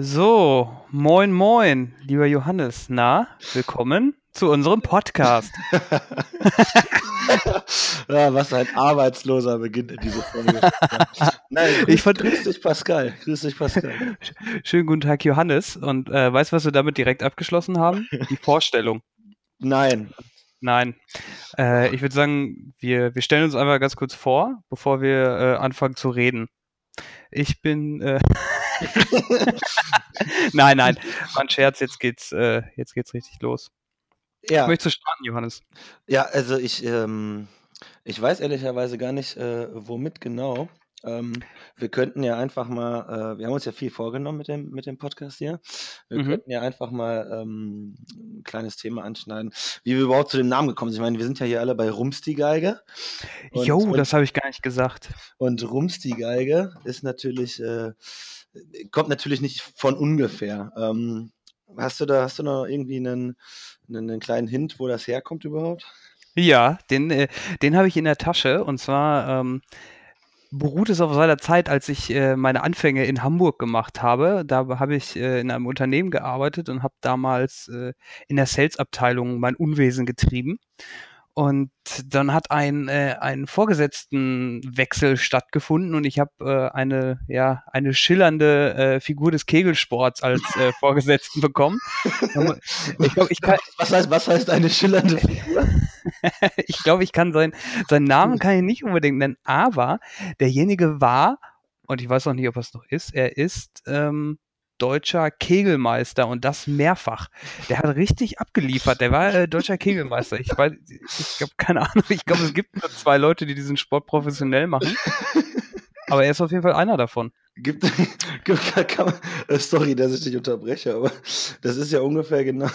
So, moin moin, lieber Johannes. Na, willkommen zu unserem Podcast. ja, was ein arbeitsloser Beginn in diese Folge. Nein, grüß, Ich fand- grüß dich, Pascal. Grüß dich, Pascal. Schönen guten Tag, Johannes. Und äh, weißt du, was wir damit direkt abgeschlossen haben? Die Vorstellung. Nein. Nein. Äh, ich würde sagen, wir, wir stellen uns einfach ganz kurz vor, bevor wir äh, anfangen zu reden. Ich bin. Nein, nein. War ein Scherz, jetzt geht's, äh, jetzt geht's richtig los. Ja, Möchtest du starten, Johannes? ja also ich, ähm, ich weiß ehrlicherweise gar nicht, äh, womit genau. Ähm, wir könnten ja einfach mal, äh, wir haben uns ja viel vorgenommen mit dem, mit dem Podcast hier. Wir Mhm. könnten ja einfach mal ähm, ein kleines Thema anschneiden, wie wir überhaupt zu dem Namen gekommen sind. Ich meine, wir sind ja hier alle bei Rums die Geige. Und- Jo, das habe ich gar nicht gesagt. Und Rums die Geige ist natürlich, äh, kommt natürlich nicht von ungefähr. Ähm, hast du da, hast du noch irgendwie einen, einen, einen kleinen Hint, wo das herkommt überhaupt? Ja, den, äh, den habe ich in der Tasche und zwar ähm, beruht es auf seiner Zeit, als ich äh, meine Anfänge in Hamburg gemacht habe. Da habe ich äh, in einem Unternehmen gearbeitet und habe damals äh, in der Sales-Abteilung mein Unwesen getrieben. Und dann hat ein, äh, ein Vorgesetztenwechsel stattgefunden und ich habe äh, eine, ja, eine schillernde äh, Figur des Kegelsports als äh, Vorgesetzten bekommen. Ich glaube, ich kann, Was heißt, was heißt eine schillernde Figur? ich glaube, ich kann sein, seinen Namen kann ich nicht unbedingt nennen, aber derjenige war, und ich weiß noch nicht, ob er es noch ist, er ist ähm, deutscher Kegelmeister und das mehrfach. Der hat richtig abgeliefert. Der war äh, deutscher Kegelmeister. Ich weiß, ich habe keine Ahnung. Ich glaube, es gibt nur zwei Leute, die diesen Sport professionell machen. Aber er ist auf jeden Fall einer davon. Gibt, gibt kann, kann man, äh, sorry, dass ich dich unterbreche, aber das ist ja ungefähr genau,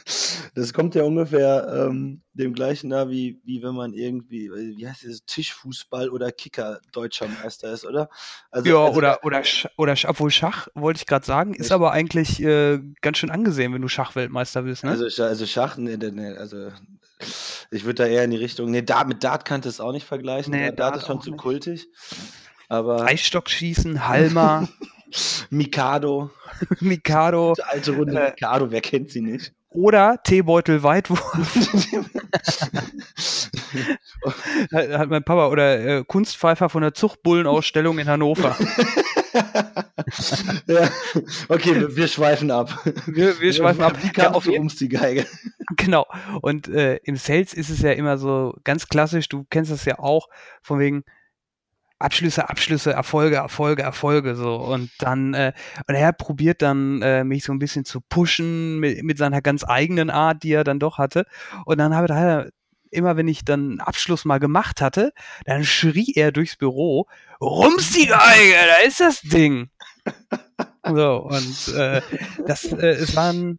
das kommt ja ungefähr ähm, dem gleichen da, wie, wie wenn man irgendwie, äh, wie heißt das, Tischfußball oder Kicker deutscher Meister ist, oder? Also, Ja, also, oder, oder, oder obwohl Schach, wollte ich gerade sagen, ist aber eigentlich äh, ganz schön angesehen, wenn du Schachweltmeister bist, ne? Also, also Schach, nee, nee, nee, also ich würde da eher in die Richtung, nee, Dart, mit Dart kannte es auch nicht vergleichen, Nee, Dart, Dart Dart ist schon zu nicht. kultig, aber Eisstockschießen, Halma, Mikado, Mikado die alte Runde Äh, Mikado, wer kennt sie nicht? oder Teebeutel Weitwurf hat, hat mein Papa oder äh, Kunstpfeifer von der Zuchtbullenausstellung in Hannover. ja, okay, wir, wir schweifen ab. Wir, wir schweifen ab. Wie Ja, kam auf du die Geige? genau. Und äh, im Sales ist es ja immer so ganz klassisch, du kennst das ja auch, von wegen Abschlüsse, Abschlüsse, Erfolge, Erfolge, Erfolge so. Und dann, äh, und er probiert dann, äh, mich so ein bisschen zu pushen mit, mit seiner ganz eigenen Art, die er dann doch hatte. Und dann habe er immer, wenn ich dann einen Abschluss mal gemacht hatte, dann schrie er durchs Büro, Rums die Geige, da ist das Ding. So, und äh, das, äh, es war ein,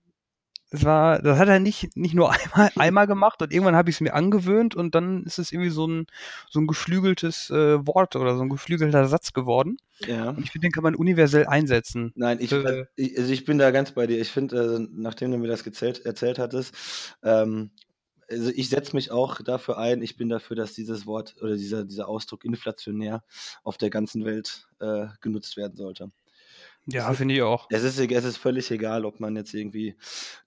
es war, das hat er nicht, nicht nur einmal, einmal gemacht und irgendwann habe ich es mir angewöhnt und dann ist es irgendwie so ein, so ein geflügeltes äh, Wort oder so ein geflügelter Satz geworden. Ja. Und ich finde, den kann man universell einsetzen. Nein, ich, Äh. also ich, also ich bin da ganz bei dir. Ich finde, äh, nachdem du mir das gezählt, erzählt hattest, ähm, also ich setze mich auch dafür ein, ich bin dafür, dass dieses Wort oder dieser, dieser Ausdruck inflationär auf der ganzen Welt äh, genutzt werden sollte. Ja, finde ich auch. Es ist, e- es ist völlig egal, ob man jetzt irgendwie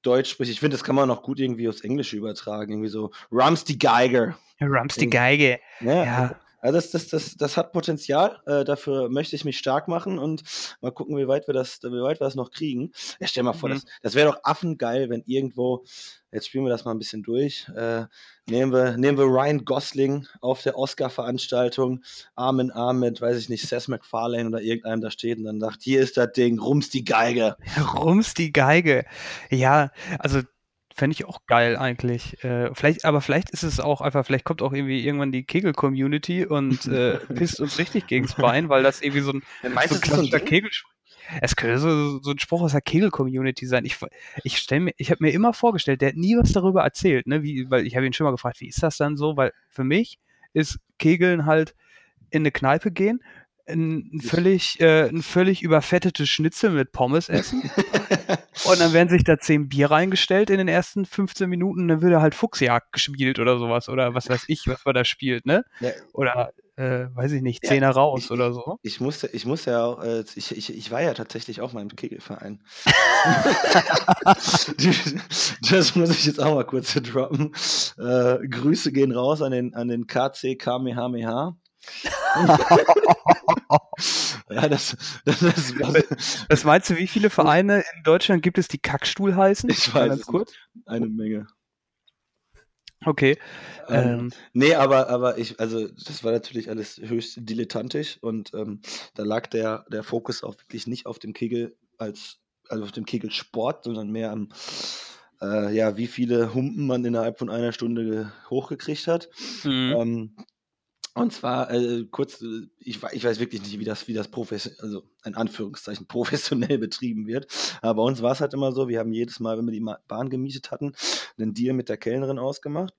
Deutsch spricht. Ich finde, das kann man auch gut irgendwie aufs Englische übertragen. Irgendwie so, Rums die Geiger. Rums die. Geige. Ja, Ja, Also das, das, das, das hat Potenzial, äh, dafür möchte ich mich stark machen und mal gucken, wie weit wir das, wie weit wir das noch kriegen. Ja, stell mal vor, Mhm. das, das wäre doch affengeil, wenn irgendwo, jetzt spielen wir das mal ein bisschen durch, äh, nehmen, wir, nehmen wir Ryan Gosling auf der Oscar-Veranstaltung, Arm in Arm mit, weiß ich nicht, Seth MacFarlane oder irgendeinem da steht und dann sagt, hier ist das Ding, rums die Geige. Rums die Geige. Ja, also fände ich auch geil eigentlich. Äh, vielleicht, aber vielleicht ist es auch einfach, vielleicht kommt auch irgendwie irgendwann die Kegel-Community und äh, pisst uns richtig gegens Bein, weil das irgendwie so ein, so ein klassischer? Kegel. Es könnte so, so ein Spruch aus der Kegel-Community sein. Ich, ich stell mir, ich habe mir immer vorgestellt, der hat nie was darüber erzählt, ne? Wie, weil ich habe ihn schon mal gefragt, wie ist das dann so? Weil für mich ist Kegeln halt in eine Kneipe gehen, ein, völlig, äh, ein völlig überfettetes Schnitzel mit Pommes essen. Und dann werden sich da zehn Bier reingestellt in den ersten 15 Minuten, dann wird halt Fuchsjagd gespielt oder sowas. Oder was weiß ich, was man da spielt, ne? Ja. Oder äh, weiß ich nicht, Ja, Zehner raus ich, oder so. ich musste, ich musste ja auch, äh, ich, ich, ich war ja tatsächlich auch mal im Kegelverein. das muss ich jetzt auch mal kurz droppen. Äh, Grüße gehen raus an den, an den KC Kamehameha. ja, das, das, das, das, Was meinst du, wie viele Vereine in Deutschland gibt es, die Kackstuhl heißen? ich weiß ganz kurz. Eine Menge. Okay. Ähm, Ähm, nee, aber, aber ich, also das war natürlich alles höchst dilettantisch und ähm, da lag der, der Fokus auch wirklich nicht auf dem Kegel als, also auf dem Kegelsport, sondern mehr am, äh, ja, wie viele Humpen man innerhalb von einer Stunde ge- hochgekriegt hat. mhm. Ähm, und zwar äh, kurz, äh, ich, ich weiß wirklich nicht, wie das, wie das professionell, also in Anführungszeichen professionell betrieben wird. Aber bei uns war es halt immer so, wir haben jedes Mal, wenn wir die Bahn gemietet hatten, einen Deal mit der Kellnerin ausgemacht,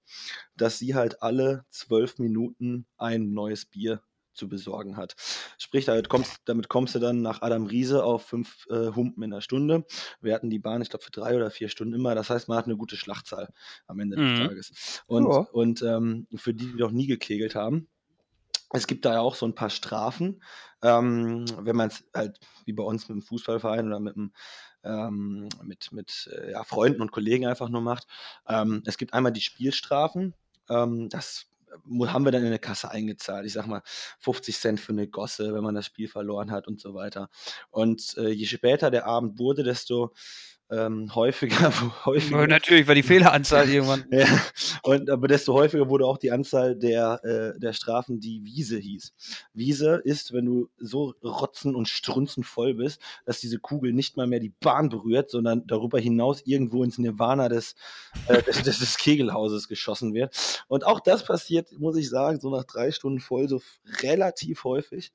dass sie halt alle zwölf Minuten ein neues Bier zu besorgen hat. Sprich, damit kommst, damit kommst du dann nach Adam Riese auf fünf äh, Humpen in der Stunde. Wir hatten die Bahn, ich glaube, für drei oder vier Stunden immer. Das heißt, man hat eine gute Schlachtzahl am Ende des Mhm. Tages. Und, Ja. und ähm, für die, die noch nie gekegelt haben, es gibt da ja auch so ein paar Strafen, ähm, wenn man es halt wie bei uns mit dem Fußballverein oder mit, dem, ähm, mit, mit äh, ja, Freunden und Kollegen einfach nur macht. Ähm, es gibt einmal die Spielstrafen. Ähm, das mu- haben wir dann in der Kasse eingezahlt. Ich sag mal 50 Cent für eine Gosse, wenn man das Spiel verloren hat und so weiter. Und äh, je später der Abend wurde, desto ähm, häufiger, häufiger Natürlich war die Fehleranzahl irgendwann. ja, und aber desto häufiger wurde auch die Anzahl der, äh, der Strafen, die Wiese hieß. Wiese ist, wenn du so rotzen und strunzen voll bist, dass diese Kugel nicht mal mehr die Bahn berührt, sondern darüber hinaus irgendwo ins Nirvana des, äh, des, des, Kegelhauses geschossen wird. Und auch das passiert, muss ich sagen, so nach drei Stunden voll, so relativ häufig.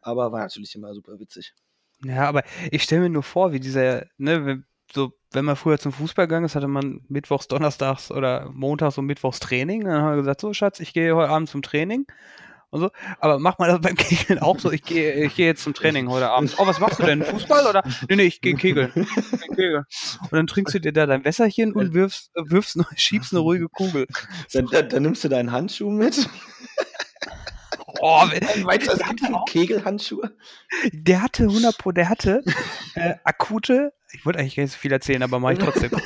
Aber war natürlich immer super witzig. Ja, aber ich stelle mir nur vor, wie dieser, ne, so, wenn man früher zum Fußball gegangen ist, hatte man mittwochs, donnerstags oder montags und mittwochs Training. Dann haben wir gesagt, so Schatz, ich gehe heute Abend zum Training und so. Aber macht man das beim Kegeln auch so? Ich gehe, ich gehe jetzt zum Training heute Abend. Oh, was machst du denn? Fußball oder? Nee, nee, ich gehe Kegeln. Geh Kegeln. Und dann trinkst du dir da dein Wässerchen und wirfst, wirfst, schiebst eine ruhige Kugel. Dann, dann, dann nimmst du deinen Handschuh mit. Oh, weiter der hatte auch- Kegelhandschuhe. Der hatte 100 Pro, der hatte äh, akute, ich wollte eigentlich gar nicht so viel erzählen, aber mache ich trotzdem.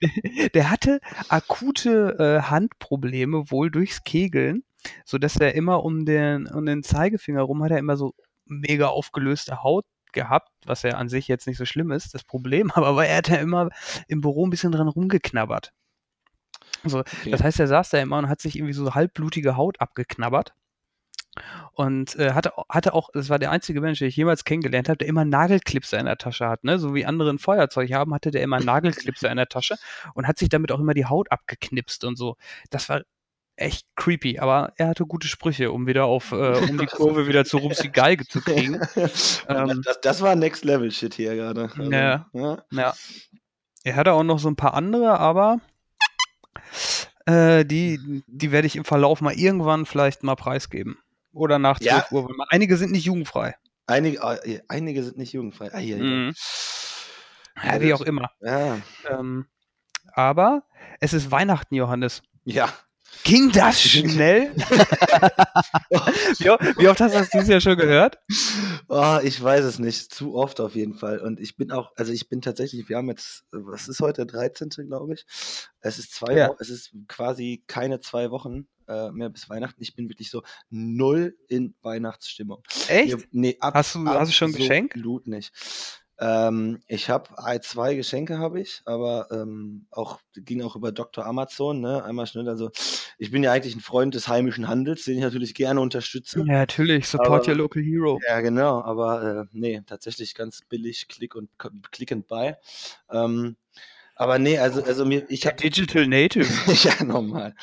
der hatte akute äh, Handprobleme wohl durchs Kegeln, so dass er immer um den um den Zeigefinger rum hat er immer so mega aufgelöste Haut gehabt, was ja an sich jetzt nicht so schlimm ist. Das Problem aber war, er hat ja immer im Büro ein bisschen dran rumgeknabbert. So, Okay. das heißt, er saß da immer und hat sich irgendwie so halbblutige Haut abgeknabbert. Und äh, hatte, hatte auch, das war der einzige Mensch, den ich jemals kennengelernt habe, der immer Nagelklipser in der Tasche hat. Ne? So wie andere ein Feuerzeug haben, hatte der immer Nagelklipser in der Tasche und hat sich damit auch immer die Haut abgeknipst und so. Das war echt creepy, aber er hatte gute Sprüche, um wieder auf, äh, um die Kurve wieder zu Rupsi Geige zu kriegen. Ähm, das, das war Next Level Shit hier gerade. Also, Ja. ja. Ja. Er hatte auch noch so ein paar andere, aber äh, die, die werde ich im Verlauf mal irgendwann vielleicht mal preisgeben. Oder nach 12 Ja. Uhr. Einige sind nicht jugendfrei. Einige, äh, einige sind nicht jugendfrei. Ah, hier, Mhm. Ja, wie auch immer. Ja. Ähm, aber es ist Weihnachten, Johannes. ja. Ging das schnell? wie, o- wie oft hast du das dieses Jahr schon gehört? Oh, ich weiß es nicht. Zu oft auf jeden Fall. Und ich bin auch, also ich bin tatsächlich, wir haben jetzt, was ist heute, der 13. glaube ich. Es ist zwei Ja. Es ist quasi keine zwei Wochen äh, mehr bis Weihnachten. Ich bin wirklich so null in Weihnachtsstimmung. Echt? Nee, nee, ab, Hast du- hast du schon ein Geschenk? Absolut nicht. Ähm, ich habe zwei Geschenke habe ich, aber ähm, auch ging auch über Dr. Amazon, ne? Einmal schnell. Also ich bin ja eigentlich ein Freund des heimischen Handels, den ich natürlich gerne unterstütze. Ja, natürlich. Support Aber- your local hero. Ja, genau, aber äh, nee, tatsächlich ganz billig, Click und Click and Buy. Ähm, aber nee, also, also mir, ich habe Digital Native. ja nochmal.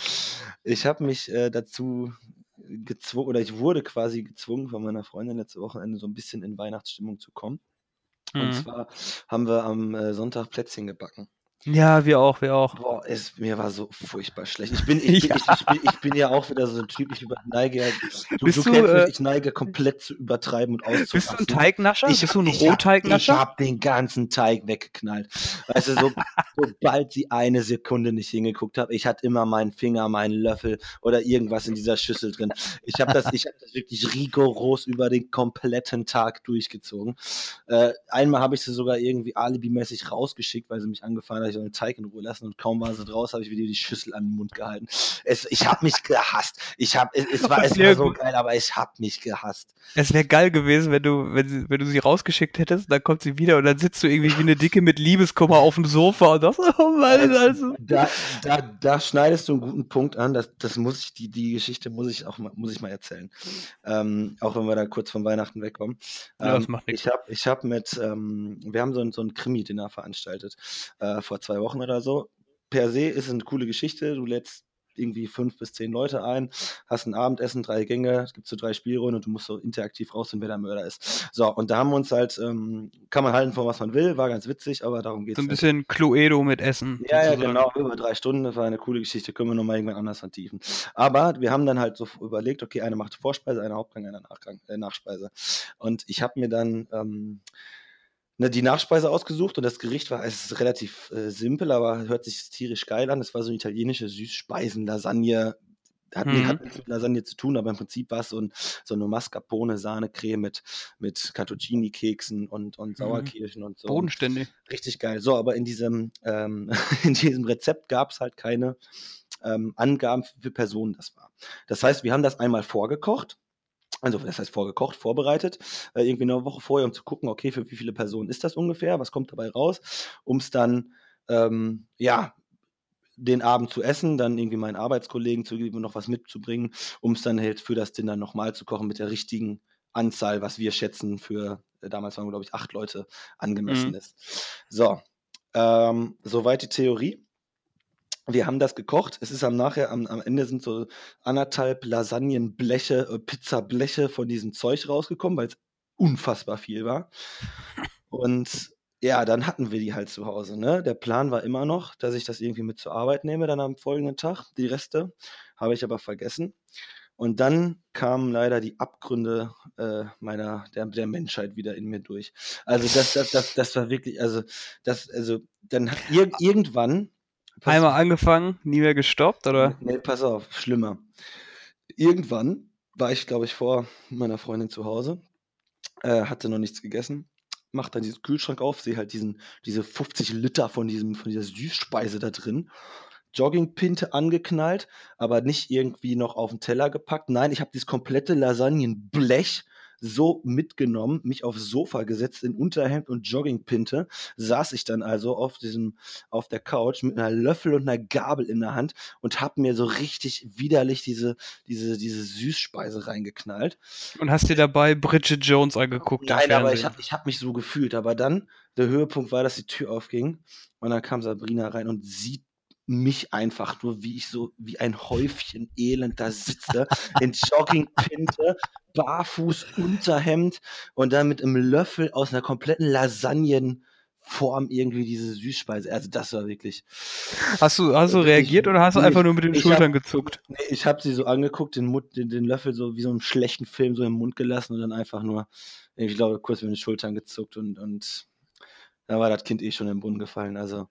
Ich habe mich äh, dazu gezwungen, oder ich wurde quasi gezwungen von meiner Freundin letzte Wochenende so ein bisschen in Weihnachtsstimmung zu kommen. Und Mhm. zwar haben wir am äh, Sonntag Plätzchen gebacken. Ja, wir auch, wir auch. Boah, es, mir war so furchtbar schlecht. Ich bin, ich, Ja. bin, ich, ich, bin, ich bin ja auch wieder so ein Typ, ich neige, du, Bist du du, äh, mich, ich neige komplett zu übertreiben und Bist du ein auszurasten. Teignascher? Ich Bist du ein hab- ich hab- Rohteignascher? habe den ganzen Teig weggeknallt. Weißt du, so, sobald sie eine Sekunde nicht hingeguckt habe, ich hatte immer meinen Finger, meinen Löffel oder irgendwas in dieser Schüssel drin. Ich habe das, ich hab das wirklich rigoros über den kompletten Tag durchgezogen. Äh, einmal habe ich sie sogar irgendwie alibimäßig rausgeschickt, weil sie mich angefahren hat, ich den Teig in Ruhe lassen und kaum war sie draus, habe ich wieder die Schüssel an den Mund gehalten. Es, ich habe mich gehasst. Ich hab, es, es, war, es war so geil, aber ich habe mich gehasst. Es wäre geil gewesen, wenn du, wenn, sie, wenn du sie rausgeschickt hättest, dann kommt sie wieder und dann sitzt du irgendwie wie eine Dicke mit Liebeskummer auf dem Sofa und sagst, oh Mann, also. Da, da, da schneidest du einen guten Punkt an. Das, das muss ich, die, die Geschichte muss ich auch mal, muss ich mal erzählen. Ähm, auch wenn wir da kurz von Weihnachten wegkommen. Ja, das Ähm, macht nichts. Ich habe ich hab mit, ähm, wir haben so ein, so ein Krimi-Dinner veranstaltet äh, vor zwei Wochen oder so. Per se ist es eine coole Geschichte. Du lädst irgendwie fünf bis zehn Leute ein, hast ein Abendessen, drei Gänge, es gibt so drei Spielrunden und du musst so interaktiv rausfinden, wer der Mörder ist. So, und da haben wir uns halt, ähm, kann man halten von was man will, war ganz witzig, aber darum geht So es ein bisschen Cluedo mit Essen. ja, ja, genau, über drei Stunden, das war eine coole Geschichte, können wir nochmal irgendwann anders vertiefen. Aber wir haben dann halt so überlegt, okay, einer macht Vorspeise, einer Hauptgang, einer Nachgang, äh, Nachspeise. Und ich habe mir dann ähm, ne, die Nachspeise ausgesucht und das Gericht war, es ist relativ äh, simpel, aber hört sich tierisch geil an. Es war so eine italienische Süßspeisen-Lasagne. Hat, Mhm. hat nichts mit Lasagne zu tun, aber im Prinzip war es so, ein, so eine Mascarpone-Sahne-Creme mit, mit Cattuccini-Keksen und, und Sauerkirschen und so. Bodenständig. Richtig geil. So, aber in diesem, ähm, in diesem Rezept gab es halt keine ähm, Angaben, viele Personen das war. Das heißt, wir haben das einmal vorgekocht. Also, das heißt vorgekocht, vorbereitet, äh, irgendwie eine Woche vorher, um zu gucken, okay, für wie viele Personen ist das ungefähr, was kommt dabei raus, um es dann, ähm, ja, den Abend zu essen, dann irgendwie meinen Arbeitskollegen zu geben, noch was mitzubringen, um es dann halt für das Dinner nochmal zu kochen mit der richtigen Anzahl, was wir schätzen für, äh, damals waren, glaube ich, acht Leute angemessen Mhm. ist. So, ähm, soweit die Theorie. Wir haben das gekocht. Es ist am nachher, am, am Ende sind so anderthalb Lasagnenbleche, äh, Pizzableche von diesem Zeug rausgekommen, weil es unfassbar viel war. Und ja, dann hatten wir die halt zu Hause. Ne? Der Plan war immer noch, dass ich das irgendwie mit zur Arbeit nehme, dann am folgenden Tag. Die Reste habe ich aber vergessen. Und dann kamen leider die Abgründe äh, meiner, der, der Menschheit wieder in mir durch. Also das, das, das, das war wirklich, also das, also dann ir irgendwann. Pass- Einmal angefangen, nie mehr gestoppt, oder? Nee, pass auf, schlimmer. Irgendwann war ich, glaube ich, vor meiner Freundin zu Hause, äh, hatte noch nichts gegessen, mach dann diesen Kühlschrank auf, sehe halt diesen, diese 50 Liter von, diesem, von dieser Süßspeise da drin. Joggingpinte angeknallt, aber nicht irgendwie noch auf den Teller gepackt. Nein, ich habe dieses komplette Lasagnenblech so mitgenommen, mich aufs Sofa gesetzt in Unterhemd und Joggingpinte, saß ich dann also auf diesem, auf der Couch mit einer Löffel und einer Gabel in der Hand und habe mir so richtig widerlich diese, diese, diese Süßspeise reingeknallt. Und hast dir dabei Bridget Jones angeguckt Nein, aber ich habe ich hab mich so gefühlt. Aber dann, der Höhepunkt war, dass die Tür aufging und dann kam Sabrina rein und sieht mich einfach nur, wie ich so wie ein Häufchen Elend da sitze, in Joggingpinte, barfuß, Unterhemd und dann mit einem Löffel aus einer kompletten Lasagnenform irgendwie diese Süßspeise. Also das war wirklich. Hast du, hast du Ich- reagiert oder hast du ich- einfach nur mit den ich Schultern hab- gezuckt? Nee, ich habe sie so angeguckt, den, Mund, den, den Löffel so wie so einen schlechten Film so im Mund gelassen und dann einfach nur, ich glaube, kurz mit den Schultern gezuckt und, und da war das Kind eh schon im Brunnen gefallen. Also,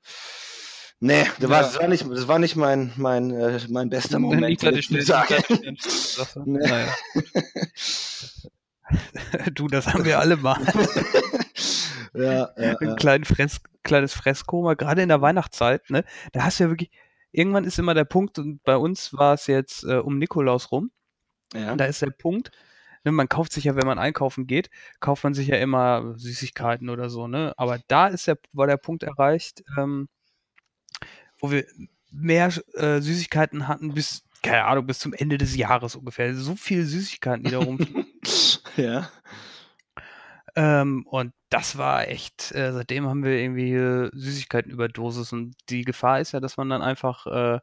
nee, das, war, Ja. das war nicht, das war nicht mein, mein, äh, mein bester Nicht Moment. will ich schnell- sagen. nicht Schnellstraße. Nee. Naja. Du, das haben wir alle mal. ja, ja, Ein ja. kleinen Fress, kleines Fresskoma, gerade in der Weihnachtszeit, ne? Da hast du ja wirklich, irgendwann ist immer der Punkt, und bei uns war es jetzt äh, um Nikolaus rum, ja. da ist der Punkt, ne, man kauft sich ja, wenn man einkaufen geht, kauft man sich ja immer Süßigkeiten oder so, ne? Aber da ist der, war der Punkt erreicht, ähm, wo wir mehr äh, Süßigkeiten hatten bis, keine Ahnung, bis zum Ende des Jahres ungefähr. So viele Süßigkeiten, die da rumfliegen. ja. Ähm, und das war echt, äh, seitdem haben wir irgendwie äh, Süßigkeiten-Überdosis und die Gefahr ist ja, dass man dann einfach äh,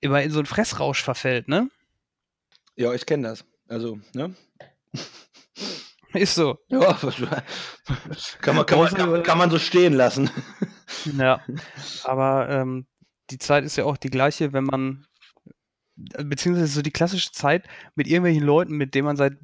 immer in so einen Fressrausch verfällt, ne? Ja, ich kenne das. Also, ne? Ist so. Ja, kann man, kann, man, kann, kann man so stehen lassen. Ja, aber, ähm, die Zeit ist ja auch die gleiche, wenn man äh, beziehungsweise so die klassische Zeit mit irgendwelchen Leuten, mit denen man seit,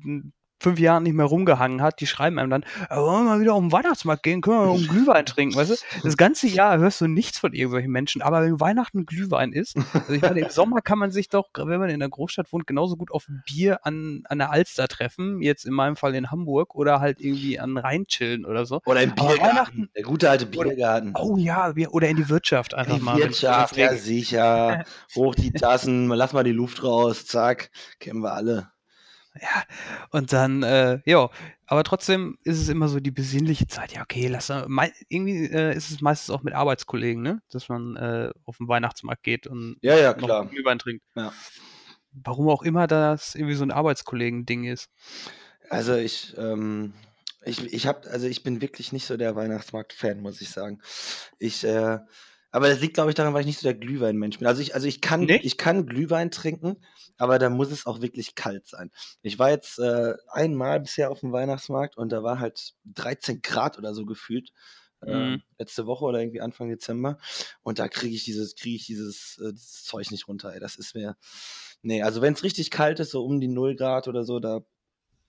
5 Jahren nicht mehr rumgehangen hat, die schreiben einem dann: „Ja, wollen wir mal wieder auf 'n Weihnachtsmarkt gehen? Können wir mal 'n Glühwein trinken?“ Weißt du? Das ganze Jahr hörst du nichts von irgendwelchen Menschen, aber wenn Weihnachten Glühwein ist also, ich meine, im Sommer kann man sich doch, wenn man in der Großstadt wohnt, genauso gut auf Bier an an der Alster treffen, jetzt in meinem Fall in Hamburg oder halt irgendwie an Rhein chillen oder so. Oder im Biergarten, der gute alte oder Biergarten. oh ja, oder in die Wirtschaft einfach Die mal, Wirtschaft, ja sicher. Hoch die Tassen, lass mal die Luft raus, zack, kennen wir alle. Ja, und dann, äh, ja aber trotzdem ist es immer so die besinnliche Zeit. Ja, okay, lass mal mei irgendwie, äh, ist es meistens auch mit Arbeitskollegen, ne, dass man, äh, auf 'n Weihnachtsmarkt geht und Ja, ja, noch klar. Glühwein trinkt. Ja. Warum auch immer das irgendwie so 'n Arbeitskollegen-Ding ist. Also, ich, ähm ich ich habe also, ich bin wirklich nicht so der Weihnachtsmarkt-Fan, muss ich sagen. Ich, äh aber das liegt, glaube ich, daran, weil ich nicht so der Glühwein-Mensch bin. Also, ich also, ich kann Ne? ich kann Glühwein trinken, aber da muss es auch wirklich kalt sein. Ich war jetzt, äh, einmal bisher auf'm Weihnachtsmarkt und da war halt 13 Grad oder so gefühlt, Mhm. ähm, letzte Woche oder irgendwie Anfang Dezember. Und da kriege ich dieses kriege ich dieses äh, dieses Zeug nicht runter, ey. Das ist mir ne, also, wenn's richtig kalt ist, so um die 0 Grad oder so, da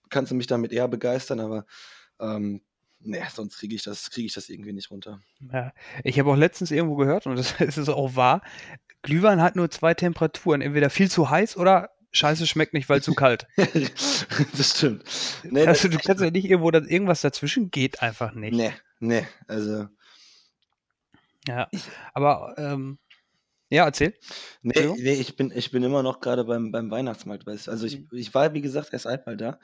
kannst du mich damit eher begeistern, aber, ähm, ne, sonst kriege ich das kriege ich das irgendwie nicht runter. Ja, ich habe auch letztens irgendwo gehört und das ist auch wahr, Glühwein hat nur 2 Temperaturen, entweder viel zu heiß oder scheiße, schmeckt nicht, weil zu kalt. Das stimmt. Ne, das Also, du kannst ja nicht irgendwo dann irgendwas dazwischen geht einfach nicht. Ne, ne, also Ja, aber, ähm ja, erzähl. Ne, Entschuldigung. ne, ich bin ich bin immer noch grade beim beim Weihnachtsmarkt? Also, ich Mhm. ich war, wie gesagt, erst einmal da,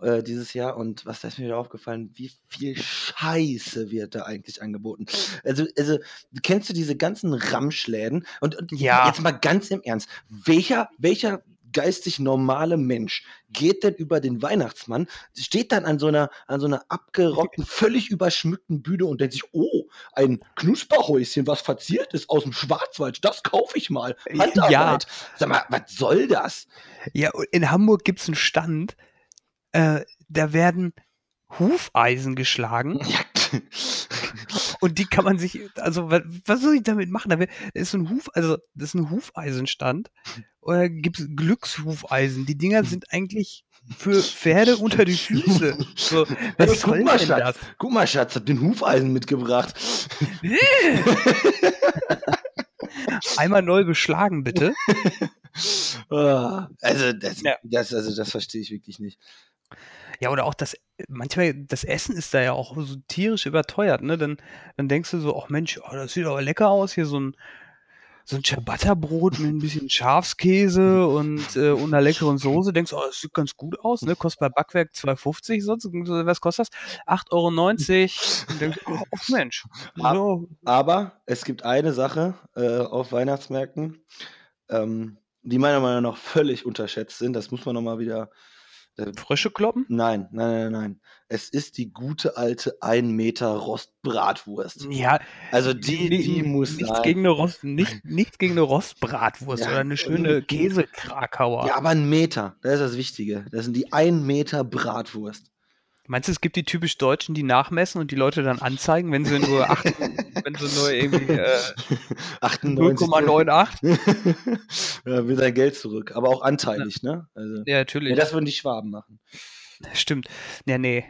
äh, dieses Jahr und was da ist mir wieder aufgefallen, wie viel Scheiße wird da eigentlich angeboten. Also also, kennst du diese ganzen Ramschläden? Und und Ja. jetzt mal ganz im Ernst, welcher welcher geistig normale Mensch geht denn über den Weihnachtsmann, steht dann an so 'ner an so 'ner abgerockten, völlig überschmückten Bühne und denkt sich: „Oh, ein Knusperhäuschen, was verziert ist aus'm Schwarzwald, das kaufe ich mal. Handarbeit.“ ja. Sag mal, was soll das? Ja, in Hamburg gibt's 'n Stand, äh, da werden Hufeisen geschlagen. Ja. Und die kann man sich also, wa was soll ich damit machen? Da ist so 'n Huf also, das ist 'n Hufeisenstand und da gibt's Glückshufeisen. Die Dinger sind eigentlich für Pferde unter die Füße. So, Hey, was guck soll mal, Schatz. das? Guck mal, Schatz, habe den Hufeisen mitgebracht. Einmal neu beschlagen, bitte. Ah, also, das Ja. das also, das verstehe ich wirklich nicht. Ja, oder auch das manchmal das Essen ist da ja auch so tierisch überteuert, ne? Dann dann denkst du so: „Ach Mensch, oh, das sieht aber lecker aus hier, so 'n so 'n Ciabatta-Brot mit 'n bisschen Schafskäse und, äh, und 'ner leckeren Soße.“ Denkst: „Oh, das sieht ganz gut aus“, ne? Kostet bei Backwerk 2,50 sonst was kostet das? 8,90 € und denkst: „Oh, ach Mensch, so“ aber es gibt eine Sache, äh, auf Weihnachtsmärkten, ähm, die meiner Meinung nach völlig unterschätzt sind. Das muss man noch mal wieder, äh Frösche kloppen? nein, nein, nein, nein. Es ist die gute alte 1 Meter Rostbratwurst. Ja, Also, die ni die muss nichts sein. gegen 'ne Rost nicht nichts gegen 'ne Rostbratwurst Ja, oder 'ne schöne Käsekrakauer. Ja, aber 'n Meter, das ist das Wichtige. Das sind die 1 Meter Bratwurst. Meinst du, es gibt die typisch Deutschen, die nachmessen und die Leute dann anzeigen, wenn sie nur acht wenn sie nur irgendwie, äh, 98 0,98 Ja, will sein Geld zurück, aber auch Ja. anteilig, ne? Also Ja, natürlich. das würden die Schwaben machen. Stimmt. Ja, ne.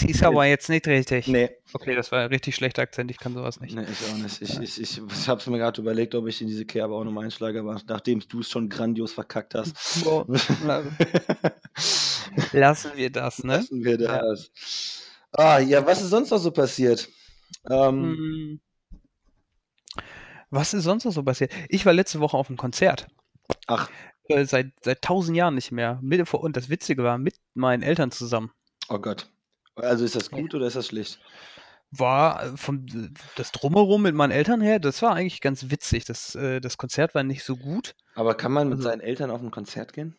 Das ist aber jetzt nicht richtig. Ne. Okay, das war 'n richtig schlechter Akzent, ich kann so was nicht. Ne, ich auch nicht. Ich Ja. ich ich ich habe es mir grad überlegt, ob ich in diese Kerbe auch noch mal einschlage, aber nachdem du's schon grandios verkackt hast. Boah, la lassen wir das, ne? Lassen wir Ja. das. Ah, ja, was ist sonst noch so passiert? Ähm Hm. Was ist sonst noch so passiert? Ich war letzte Woche auf'm Konzert. Ach. Äh, seit seit 1000 Jahren nicht mehr. Mit vor und das Witzige war, mit meinen Eltern zusammen. Oh Gott. Also, ist das gut oder ist das schlecht? War, äh, vom das Drumherum mit meinen Eltern her, das war eigentlich ganz witzig. Das äh, das Konzert war nicht so gut. Aber kann man mit Also seinen Eltern auf 'n Konzert gehen?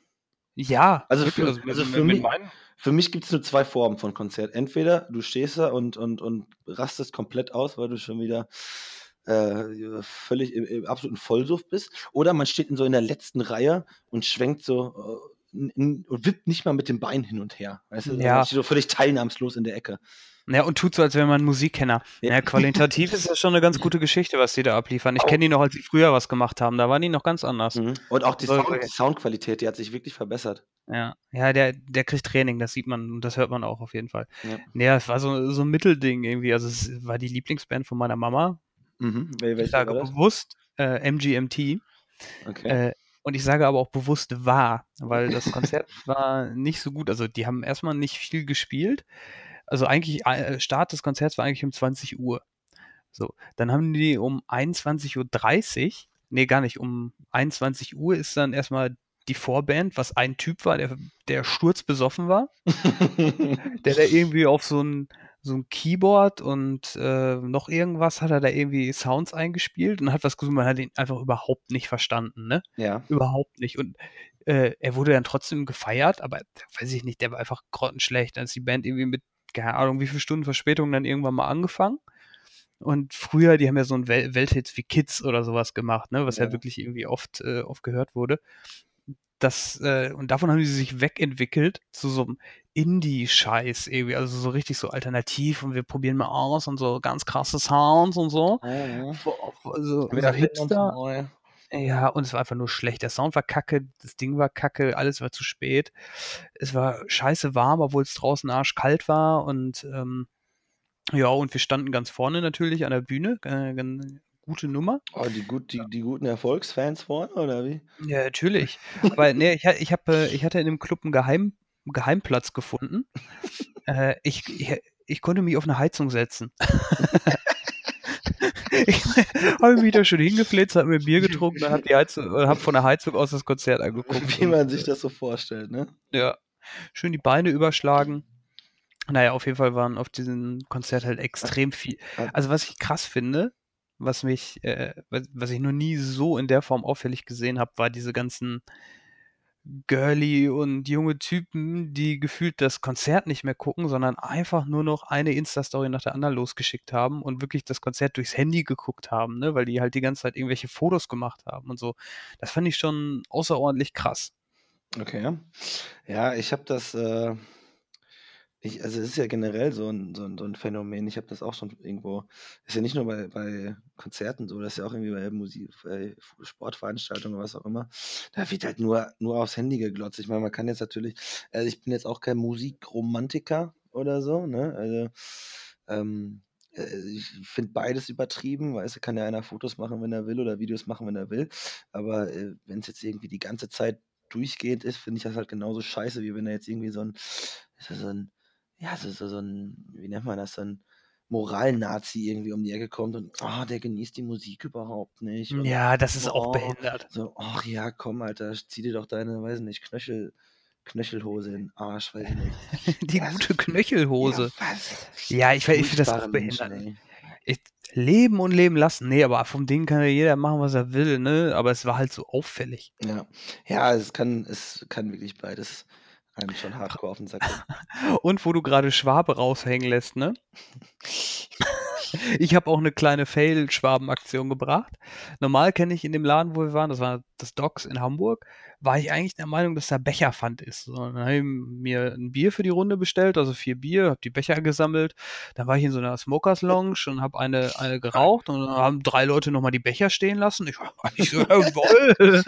Ja, Also, für also also, für mit mi meinen für mich gibt's nur 2 Formen von Konzert. Entweder du stehst da und und und rastest komplett aus, weil du schon wieder, äh, völlig im im absoluten Vollsuff bist, oder man steht in so in der letzten Reihe und schwenkt so, und wippt nicht mal mit dem Bein hin und her. Weißt du? Ja. steht so völlig teilnahmslos in der Ecke. Ja, und tut so, als wäre man Musikkenner. Ja. Ja, qualitativ ist das schon eine ganz gute Geschichte, was die da abliefern. Ich kenne die noch, als sie früher was gemacht haben. Da waren die noch ganz anders. Mhm. Und auch die, So, Sound, die Soundqualität, die hat sich wirklich verbessert. Ja, ja der, der kriegt Training, das sieht man und das hört man auch auf jeden Fall. Ja. Ja, es war so, so ein Mittelding irgendwie. Also es war die Lieblingsband von meiner Mama. Mhm. Wel Ich sage bewusst äh, MGMT. Okay. Äh, und ich sage aber auch bewusst war, weil das Konzert war nicht so gut. Also die haben erstmal nicht viel gespielt. Also eigentlich, äh, Start des Konzerts war eigentlich um 20 Uhr. So, dann haben die um 21.30 Uhr, nee, gar nicht, um 21 Uhr ist dann erstmal die Vorband, was ein Typ war, der, der sturzbesoffen war, der da irgendwie auf so ein, so ein Keyboard und äh, noch irgendwas hat er da irgendwie Sounds eingespielt und hat was gesungen, man hat ihn einfach überhaupt nicht verstanden, ne? ja. Überhaupt nicht. Und äh, er wurde dann trotzdem gefeiert, aber weiß ich nicht, der war einfach grottenschlecht. Dann ist die Band irgendwie mit, keine Ahnung, wie viele Stunden Verspätung dann irgendwann mal angefangen. Und früher, die haben ja so ein Wel Welthits wie Kids oder sowas gemacht, ne, was ja, Ja. wirklich irgendwie oft, äh, oft gehört wurde. Das, äh, und davon haben die sich wegentwickelt zu so einem Indie-Scheiß irgendwie, also so richtig so alternativ und wir probieren mal aus und so ganz krasse Sounds und so. Also, Wir so erfinden uns Hipster. neu. Ja, und es war einfach nur schlecht. Der Sound war kacke, das Ding war kacke, alles war zu spät. Es war scheiße warm, obwohl es draußen arschkalt war. Und ähm, ja, und wir standen ganz vorne natürlich an der Bühne. Äh, gute Nummer. Oh, die, gut, die, die guten Erfolgsfans vorne, oder wie? Ja, natürlich. Aber nee, ich, ich, hab, äh, ich hatte in dem Club einen Geheim, Geheimplatz gefunden. äh, ich, ich, ich konnte mich auf eine Heizung setzen. ich habe mich da schon hingefläzt, habe mir Bier getrunken und habe äh, hab von der Heizung aus das Konzert angeguckt. Wie man sich das so vorstellt, ne? Ja, schön die Beine überschlagen. Naja, auf jeden Fall waren auf diesem Konzert halt extrem viel. Also was ich krass finde, was mich, äh, was, ich noch nie so in der Form auffällig gesehen habe, war diese ganzen girly und junge Typen, die gefühlt das Konzert nicht mehr gucken, sondern einfach nur noch eine Insta-Story nach der anderen losgeschickt haben und wirklich das Konzert durchs Handy geguckt haben, ne? weil die halt die ganze Zeit irgendwelche Fotos gemacht haben und so. Das fand ich schon außerordentlich krass. Okay. Ja, ich habe das, äh, ich, also es ist ja generell so ein, so ein, so ein Phänomen. Ich habe das auch schon irgendwo, ist ja nicht nur bei, bei Konzerten so, das ist ja auch irgendwie bei Musik, bei Sportveranstaltungen oder was auch immer. Da wird halt nur, nur aufs Handy geglotzt. Ich meine, man kann jetzt natürlich, also ich bin jetzt auch kein Musikromantiker oder so, ne? Also, ähm, äh, ich finde beides übertrieben, weißt du, kann ja einer Fotos machen, wenn er will, oder Videos machen, wenn er will. Aber äh, wenn es jetzt irgendwie die ganze Zeit durchgehend ist, finde ich das halt genauso scheiße, wie wenn da jetzt irgendwie so ein, so ein, ja, so, so, so ein, wie nennt man das, so ein Moral-Nazi irgendwie um die Ecke kommt und, ah, der genießt die Musik überhaupt nicht. Und, Ja, das ist auch oh, behindert. so, ach ja, komm, Alter, zieh dir doch deine, weiß nicht, Knöchel, Knöchelhose in den Arsch, weiß ich nicht. Die Ja, gute Knöchelhose. Ja, was? Ja, ich, ich finde das auch Menschen, behindert. ey. Ich, leben und leben lassen. Nee, aber vom Ding kann ja jeder machen, was er will, ne? Aber es war halt so auffällig. Ja, ja, es kann, es kann wirklich beides einem schon hardcore auf den Sack. Und wo du gerade Schwabe raushängen lässt, ne? Ich habe auch eine kleine Fail-Schwaben-Aktion gebracht. Normal kenne ich in dem Laden, wo wir waren, das war das Docks in Hamburg, war ich eigentlich der Meinung, dass da Becherpfand ist. So, dann habe ich mir ein Bier für die Runde bestellt, also vier Bier, habe die Becher gesammelt. Dann war ich in so einer Smokers Lounge und habe eine, eine geraucht und dann haben drei Leute nochmal die Becher stehen lassen. Ich, ich so, jawohl,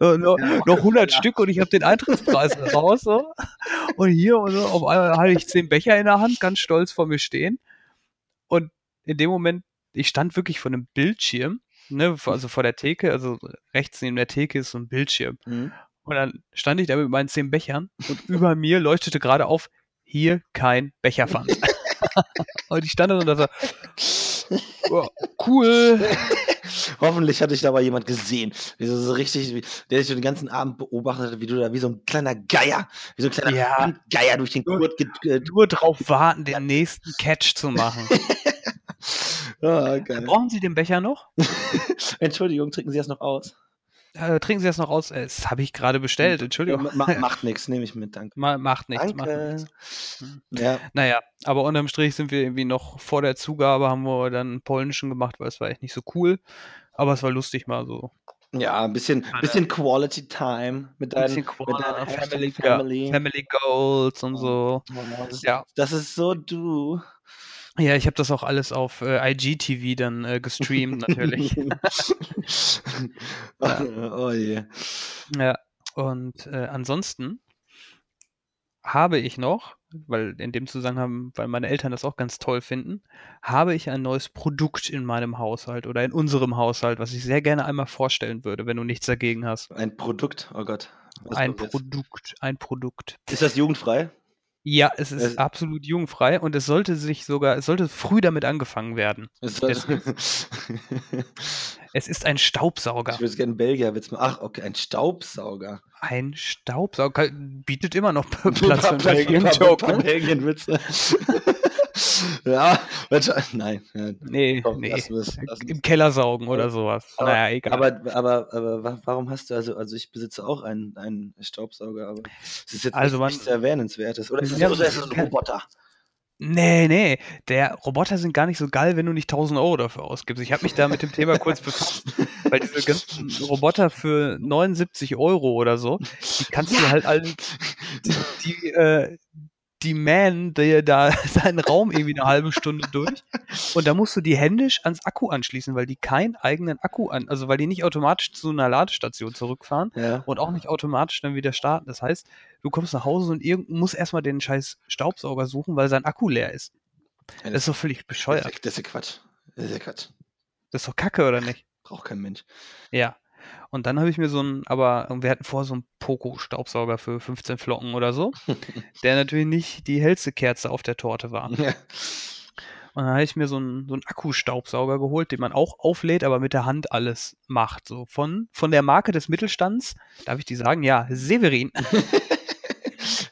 Äh, noch, noch 100 Stück und ich habe den Eintrittspreis raus. So. Und hier und so, auf einmal hatte ich zehn Becher in der Hand, ganz stolz vor mir stehen. Und in dem Moment, ich stand wirklich vor einem Bildschirm, ne, also vor der Theke, also rechts neben der Theke ist so ein Bildschirm. Mhm. Und dann stand ich da mit meinen zehn Bechern und über mir leuchtete gerade auf, hier kein Becherpfand. und ich stand da und dachte, oh, cool. Hoffentlich hat dich dabei jemand gesehen. Wie so, so richtig, der dich so den ganzen Abend beobachtet hat, wie du da wie so ein kleiner Geier, wie so ein kleiner Ja. Geier durch den Kurt ge ge Nur drauf warten, den nächsten Catch zu machen. ah, geil. Brauchen Sie den Becher noch? Entschuldigung, trinken Sie das noch aus? Äh, trinken Sie das noch aus? Äh, Das habe ich gerade bestellt, Ja, Entschuldigung. ma ma macht nichts, nehme ich mit, danke. Ma macht nichts, macht Danke. nichts. Hm. Ja, Naja, aber unterm Strich sind wir irgendwie noch vor der Zugabe, haben wir dann einen polnischen gemacht, weil es war echt nicht so cool. Aber es war lustig mal so Ja, 'n bisschen Gerade bisschen Quality Time mit Ein deinen mit deiner Family Family. Family Goals und Oh, so. oh, das Ja. das ist so du. Ja, ich habe das auch alles auf, äh, IGTV dann, äh, gestreamt natürlich. Ja. Oh je. Ja, und, äh, ansonsten habe ich noch, weil in dem Zusammenhang weil meine Eltern das auch ganz toll finden, habe ich ein neues Produkt in meinem Haushalt oder in unserem Haushalt, was ich sehr gerne einmal vorstellen würde, wenn du nichts dagegen hast. Ein Produkt? Oh Gott, was Ein kommt jetzt? Produkt, ein Produkt. Ist das jugendfrei? Ja, es ist Es absolut jugendfrei und es sollte sich sogar es sollte früh damit angefangen werden. Es Es ist ein Ich Staubsauger. würde jetzt gerne 'n Belgier-Witz ma ach, okay, ein Staubsauger. Ein Staubsauger bietet immer noch Platz für paar 'n Ja, nein, ja, Ne, komm, ne. lassen wir's, lassen Im wir's. Keller saugen oder so was. Na Aber ja, egal. aber aber aber wa warum hast du also also ich besitze auch einen einen Staubsauger, aber es ist jetzt Also nichts man Erwähnenswertes. Oder ist es Ja, oder ist es 'n ke Roboter? Ne, ne, der Roboter sind gar nicht so geil, wenn du nicht 1.000 € dafür ausgibst. Ich habe mich da mit dem Thema kurz befasst, weil diese ganzen Roboter für 79 € oder so, die kannst du Ja. halt alle die die, äh die mähen dir da deinen Raum irgendwie 'ne 1/2 Stunde durch und da musst du die händisch ans Akku anschließen, weil die keinen eigenen Akku an also, weil die nicht automatisch zu 'ner Ladestation zurückfahren Ja. und auch nicht automatisch dann wieder starten. Das heißt, du kommst nach Hause und irgend musst erst mal den scheiß Staubsauger suchen, weil sein Akku leer ist. Das ist doch völlig das ist bescheuert. das ist Quatsch. Das ist ja Quatsch. Das ist doch Kacke, oder nicht? Braucht kein Mensch. Ja. Und dann habe ich mir so 'n aber wir hatten vorher so 'n Poco-Staubsauger für 15 Flocken oder so, der natürlich nicht die hellste Kerze auf der Torte war. Ja. Und dann habe ich mir so 'n so 'n Akkustaubsauger geholt, den man auch auflädt, aber mit der Hand alles macht, so von von der Marke des Mittelstands. Darf ich die sagen? Ja, Severin.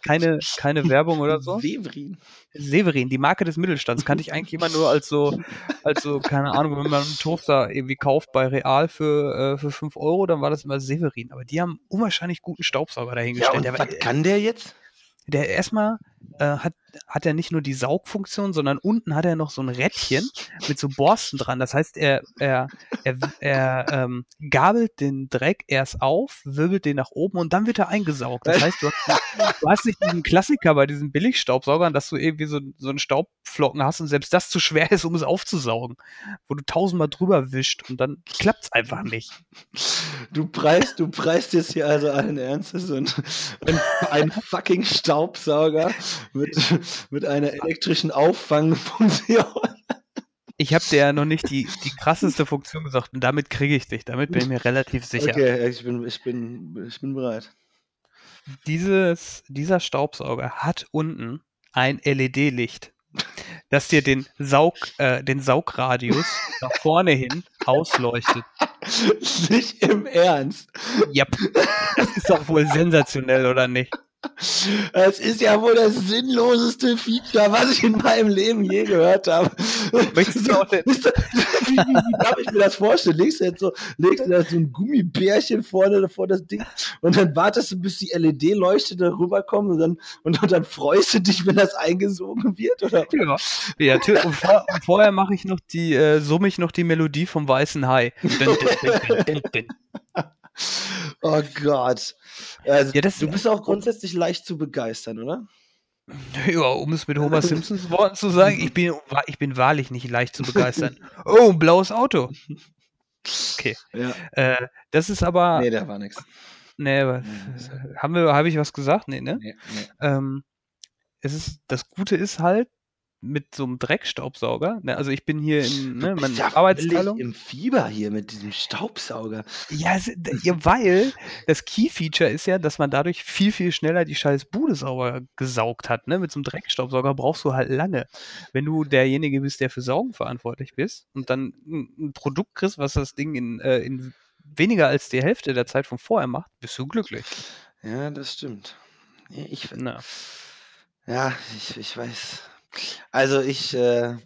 Keine keine Werbung oder so. Severin. Severin, die Marke des Mittelstands, kannte ich eigentlich immer nur als so als so, keine Ahnung, wenn man 'n Toaster irgendwie kauft bei Real für, äh für 5 €, dann war das immer Severin. Aber die haben unwahrscheinlich guten Staubsauger Ja, dahingestellt. war was äh kann der jetzt? der erst mal, äh, hat hat er nicht nur die Saugfunktion, sondern unten hat er noch so 'n Rädchen mit so Borsten dran. Das heißt, er er er er, ähm, gabelt den Dreck erst auf, wirbelt den nach oben und dann wird er eingesaugt. Das heißt, du hast du hast nicht diesen Klassiker bei diesen Billigstaubsaugern, dass du irgendwie so so 'n Staubflocken hast und selbst das zu schwer ist, um es aufzusaugen, wo du tausendmal drüber wischst und dann klappt's einfach nicht. Du preist du preist jetzt hier also allen Ernstes und ein ein fucking Staubsauger mit mit einer elektrischen Auffangfunktion. Ich habe dir ja noch nicht die die krasseste Funktion gesagt und damit kriege ich dich. Damit bin ich mir relativ sicher. Okay, ich bin ich bin ich bin bereit. Dieses dieser Staubsauger hat unten ein LED-Licht, das dir den Saug äh, den Saugradius nach vorne hin ausleuchtet. Nicht im Ernst? Jap. Das ist doch wohl sensationell, oder nicht? Es ist ja wohl das sinnloseste Feature, was ich in meinem Leben je gehört habe. Möchtest du auch den Ist da wie darf ich mir das vorstellen? Legst du jetzt so legst du da so 'n Gummibärchen vorne vor das Ding und dann wartest du, bis die LED-Leuchte da rüberkommt und dann und und dann freust du dich, wenn das eingesogen wird, oder Ja. Ja, tö und vor und vorher mache ich noch die äh, summe ich noch die Melodie vom Weißen Hai. Dün, dün, dün, dün, dün. Oh Gott. Also, Ja, das du bist auch grundsätzlich leicht zu begeistern, oder? Ja, um es mit Homer Simpsons Worten zu sagen, ich bin ich bin wahrlich nicht leicht zu begeistern. Oh, 'n blaues Auto. Okay. Ja. Äh, das ist aber Ne, da war nix. Ne, wa Ne, das haben wir habe ich was gesagt? Ne, ne? Ne, ne. Ähm, es ist das Gute ist halt, mit so 'm Dreckstaubsauger ne, also ich bin hier in ne, bist meine ja völlig Arbeitsteilung im Fieber hier mit diesem Staubsauger. Ja, weil das Key-Feature ist ja, dass man dadurch viel, viel schneller die scheiß Bude sauber gesaugt hat, ne? Mit so 'm Dreckstaubsauger brauchst du halt lange. Wenn du derjenige bist, der für Saugen verantwortlich bist und dann 'n 'n Produkt kriegst, was das Ding in äh, in weniger als die Hälfte der Zeit von vorher macht, bist du glücklich. Ja, das stimmt. Ich fin Na. ja, ich ich weiß. Also, ich, äh,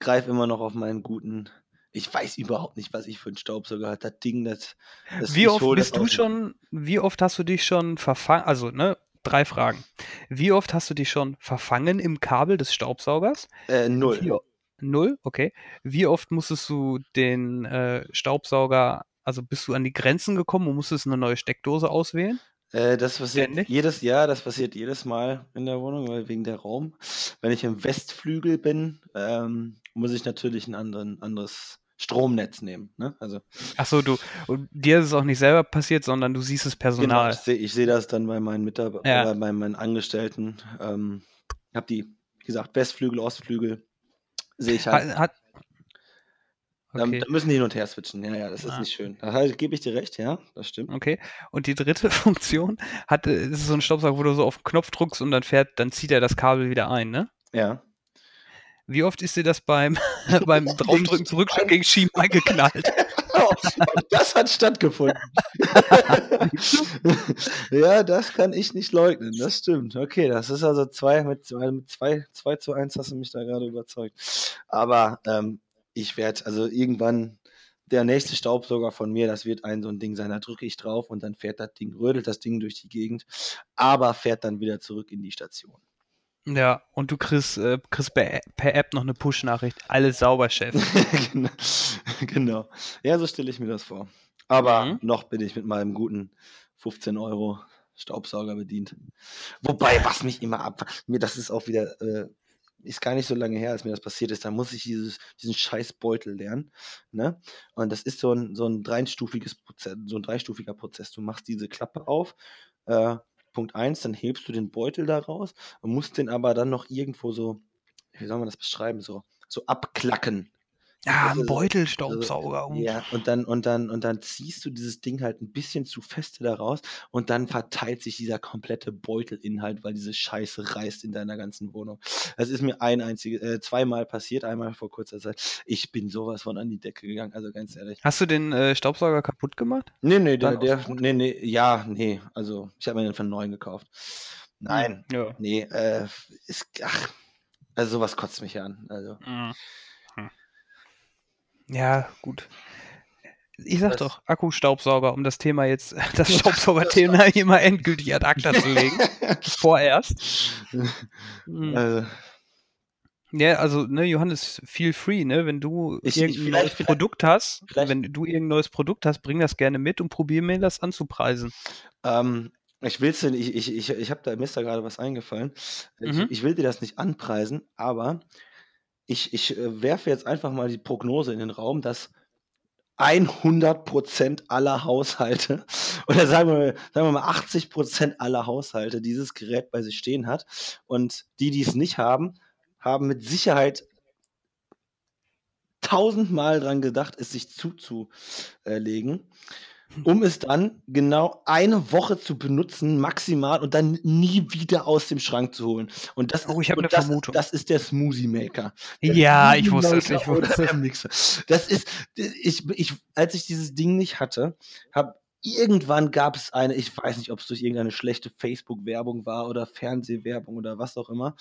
greife immer noch auf meinen guten ich weiß überhaupt nicht, was ich für 'n Staubsauger habe. Das Ding, das das Wie oft bist du schon wie oft hast du dich schon verfa also, ne, 3 Fragen. Wie oft hast du dich schon verfangen im Kabel des Staubsaugers? Äh, 0. Wie 0, okay. Wie oft musstest du den, äh, Staubsauger also bist du an die Grenzen gekommen und musstest eine neue Steckdose auswählen? Äh, das passiert Ständig? jedes Jahr, das passiert jedes Mal in der Wohnung, weil wegen der Raum. Wenn ich im Westflügel bin, ähm, muss ich natürlich ein anderen, anderes Stromnetz nehmen. Ne? Also, Ach so, du, und dir ist es auch nicht selber passiert, sondern du siehst es genau, Personal. ich sehe seh das dann bei meinen Mitarbeitern, Ja. äh, bei meinen Angestellten. Ähm, habe die, wie gesagt, Westflügel, Ostflügel, sehe ich halt. Hat, hat okay, da müssen die hin und her switchen. Ja, ja, das ist Ah. nicht schön. Da halt, gebe ich dir recht, ja, das stimmt. okay. Und die dritte Funktion hat, äh, ist so ein Staubsauger, wo du so auf den Knopf drückst und dann fährt, dann zieht er das Kabel wieder ein, ne? Ja. Wie oft ist dir das beim, beim Draufdrücken zurückschieben gegen Schienen eingeknallt? Und das hat stattgefunden. ja, das kann ich nicht leugnen. Das stimmt. Okay, das ist also zwei mit zwei, mit zwei, zwei zu eins hast du mich da gerade überzeugt. Aber ähm, ich werde, also irgendwann der nächste Staubsauger von mir, das wird ein so ein Ding sein. Da drücke ich drauf und dann fährt das Ding, rödelt das Ding durch die Gegend, aber fährt dann wieder zurück in die Station. Ja, und du kriegst, äh, kriegst per, per App noch eine Push-Nachricht. Alles sauber, Chef. genau. genau. Ja, so stelle ich mir das vor. Aber Mhm. noch bin ich mit meinem guten 15 Euro Staubsauger bedient. Wobei, was mich immer ab, mir das ist auch wieder, äh, ist gar nicht so lange her, als mir das passiert ist. Da muss ich dieses, diesen scheiß Beutel lernen. Ne? Und das ist so ein, so ein dreistufiges Prozess, so ein dreistufiger Prozess. Du machst diese Klappe auf. Äh, Punkt 1, dann hebst du den Beutel da raus und musst den aber dann noch irgendwo so, wie soll man das beschreiben, so, so abklacken. Ja, Also ein so- Beutelstaubsauger. Also, ja, und dann, und dann, und dann ziehst du dieses Ding halt ein bisschen zu feste da raus und dann verteilt sich dieser komplette Beutelinhalt, weil diese Scheiße reißt in deiner ganzen Wohnung. Das ist mir ein einziges, äh, zweimal passiert, einmal vor kurzer Zeit. Ich bin sowas von an die Decke gegangen, also ganz ehrlich. Hast du den äh, Staubsauger kaputt gemacht? Nee, nee, der, der, nee, nee, ja, nee, also ich habe mir den von neuen gekauft. Nein, Ja. nee, äh, ist, ach, also sowas kotzt mich an, also. Mhm. Hm. Ja, gut. Ich sag Das- doch, Akkustaubsauger, um das Thema jetzt, das Staubsaugerthema hier mal endgültig ad acta zu legen. Vorerst. Mhm. also, Ja, also, ne, Johannes, feel free, ne? Wenn du Ich- ich- irgendein vielleicht- neues vielleicht- Produkt hast, vielleicht- wenn du irgendein neues Produkt hast, bring das gerne mit und probier mir das anzupreisen. Ähm, ich will's dir, ich, ich, ich, ich habe da, mir ist da gerade was eingefallen. Ich, Mhm. ich will dir das nicht anpreisen, aber ich, ich äh, werfe jetzt einfach mal die Prognose in den Raum, dass 100% aller Haushalte oder sagen wir, mal- sagen wir mal 80% aller Haushalte dieses Gerät bei sich stehen hat. Und die, die es nicht haben, haben mit Sicherheit tausendmal dran gedacht, es sich zuzulegen, um es dann genau eine Woche zu benutzen, maximal, und dann nie wieder aus dem Schrank zu holen. Und das, Oh, ist, ich hab und ne das, Vermutung. das ist der Smoothie Maker. Der Ja, Smoothie ich wusste es, ich wusste es. Das ist, ich, ich, als ich dieses Ding nicht hatte, habe irgendwann gab es eine, ich weiß nicht, ob es durch irgendeine schlechte Facebook-Werbung war oder Fernsehwerbung oder was auch immer.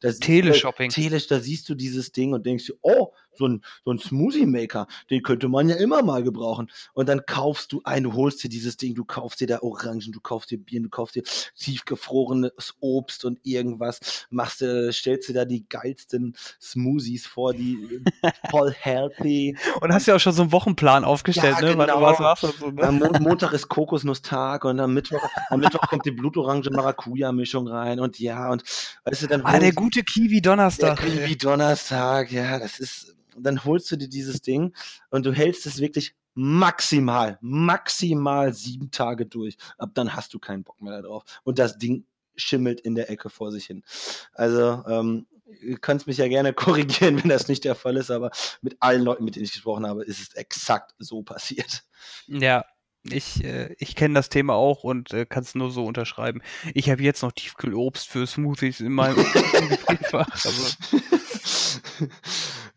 Da du- Teleshopping. Tele, da siehst du dieses Ding und denkst dir, oh, so ein, so ein Smoothie-Maker, den könnte man ja immer mal gebrauchen. Und dann kaufst du ein, du holst dir dieses Ding, du kaufst dir da Orangen, du kaufst dir Bier, du kaufst dir tiefgefrorenes Obst und irgendwas, machst dir, stellst dir da die geilsten Smoothies vor, die voll healthy. Und hast ja auch schon so einen Wochenplan aufgestellt, Ja, ne? Wann du genau. was machst und so, ne? Am Mon Montag ist Kokosnusstag und am Mittwoch, am Mittwoch kommt die Blutorange-Maracuja-Mischung rein und ja, und weißt du, dann Ah, der gute Kiwi-Donnerstag. Kiwi Donnerstag, ja, das ist, dann holst du dir dieses Ding und du hältst es wirklich maximal, maximal sieben Tage durch. Ab dann hast du keinen Bock mehr darauf. Und das Ding schimmelt in der Ecke vor sich hin. Also, ähm, du kannst mich ja gerne korrigieren, wenn das nicht der Fall ist, aber mit allen Leuten, mit denen ich gesprochen habe, ist es exakt so passiert. Ja, ich, äh, ich kenne das Thema auch und äh, kann es nur so unterschreiben. Ich habe jetzt noch Tiefkühlobst für Smoothies in meinem Gefrierfach.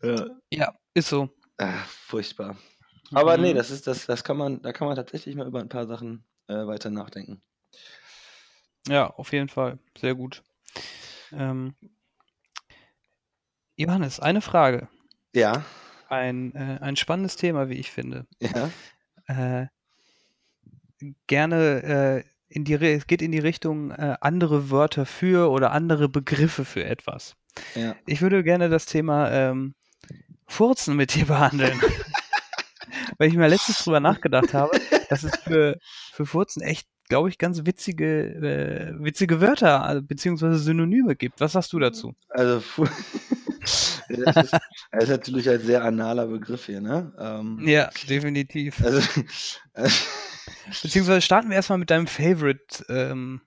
Ja, ja, ist so. ah, furchtbar. Aber nee, Mhm. das ist das, das kann man, da kann man tatsächlich mal über ein paar Sachen äh, weiter nachdenken. Ja, auf jeden Fall. Sehr gut. Ähm, Johannes, eine Frage. Ja, Ein, äh, ein spannendes Thema, wie ich finde. ja. Äh, gerne äh, in die, es geht in die Richtung äh, andere Wörter für oder andere Begriffe für etwas. Ja. Ich würde gerne das Thema ähm, Furzen mit dir behandeln. weil ich mir letztens drüber nachgedacht habe, dass es für, für Furzen echt, glaube ich, ganz witzige, äh, witzige Wörter also, beziehungsweise Synonyme gibt. Was sagst du dazu? Also, das ist, das ist natürlich ein sehr analer Begriff hier, ne? Ähm, Ja, definitiv. also, Beziehungsweise starten wir erstmal mit deinem Favorite ähm,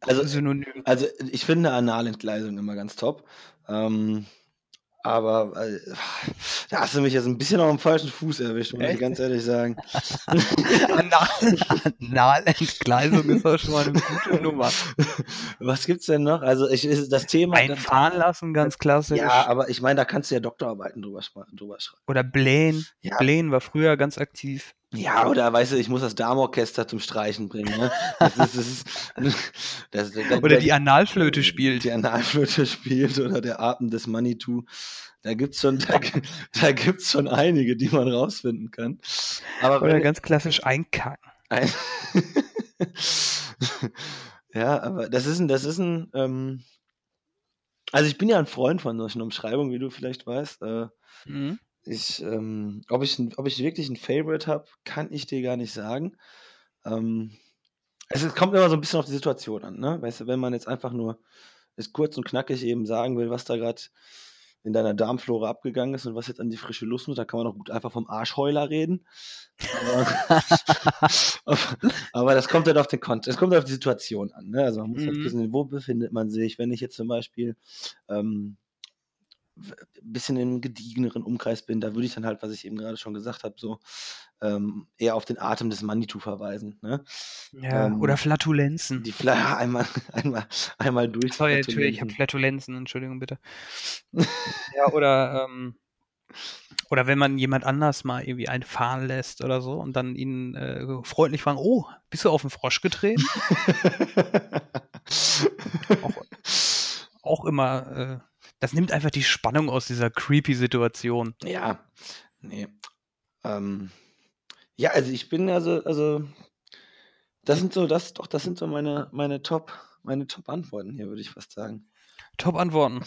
also, Synonym. also ich finde Analentgleisung immer ganz top. Ähm, aber äh, da hast du mich jetzt ein bisschen auf dem falschen Fuß erwischt, muss ich Echt? ganz ehrlich sagen. Anal- Analentgleisung ist doch schon mal eine gute Nummer. Was gibt's denn noch? Also ich, das Thema. Einfahren lassen, ganz klassisch. ja, aber ich meine, da kannst du ja Doktorarbeiten drüber, drüber schreiben. Oder Blähen. Ja. Blähen war früher ganz aktiv. Ja, oder weißt du, ich muss das Darmorchester zum Streichen bringen. Ne? Das ist, das ist, das, das, Oder die Analflöte spielt. die Analflöte spielt oder der Atem des Manitou. Da gibt's schon, da, da gibt's schon einige, die man rausfinden kann. Aber Oder ganz klassisch einkacken. ein ja, aber das ist ein, das ist ein, ähm, also ich bin ja ein Freund von solchen Umschreibungen, wie du vielleicht weißt. Äh, Mhm. Ich, ähm, ob, ich, ob ich wirklich ein Favorite habe, kann ich dir gar nicht sagen. Ähm, es ist- kommt immer so ein bisschen auf die Situation an, ne? Weißt du, wenn man jetzt einfach nur es kurz und knackig eben sagen will, was da gerade in deiner Darmflora abgegangen ist und was jetzt an die frische Luft muss, da kann man auch gut einfach vom Arschheuler reden. Aber, aber das kommt halt auf den Kontext, es kommt auf die Situation an. Ne? Also man muss halt Mhm. wissen, wo befindet man sich. Wenn ich jetzt zum Beispiel ähm, ein bisschen im gediegeneren Umkreis bin, da würde ich dann halt, was ich eben gerade schon gesagt habe, so ähm, eher auf den Atem des Manitou verweisen. Ne? Ja, Ähm, oder Flatulenzen. Die Fla einmal, einmal, einmal durch. Sorry, Entschuldigung, ich habe Flatulenzen, Entschuldigung bitte. ja, oder, ähm, oder wenn man jemand anders mal irgendwie einfahren lässt oder so und dann ihn äh, freundlich fragen, oh, bist du auf den Frosch getreten? Auch immer, äh, das nimmt einfach die Spannung aus dieser creepy Situation. Ja, nee. Ähm, ja, also ich bin also, also das sind so, das doch, das sind so meine, meine Top, meine Top-Antworten hier, würde ich fast sagen. Top Antworten.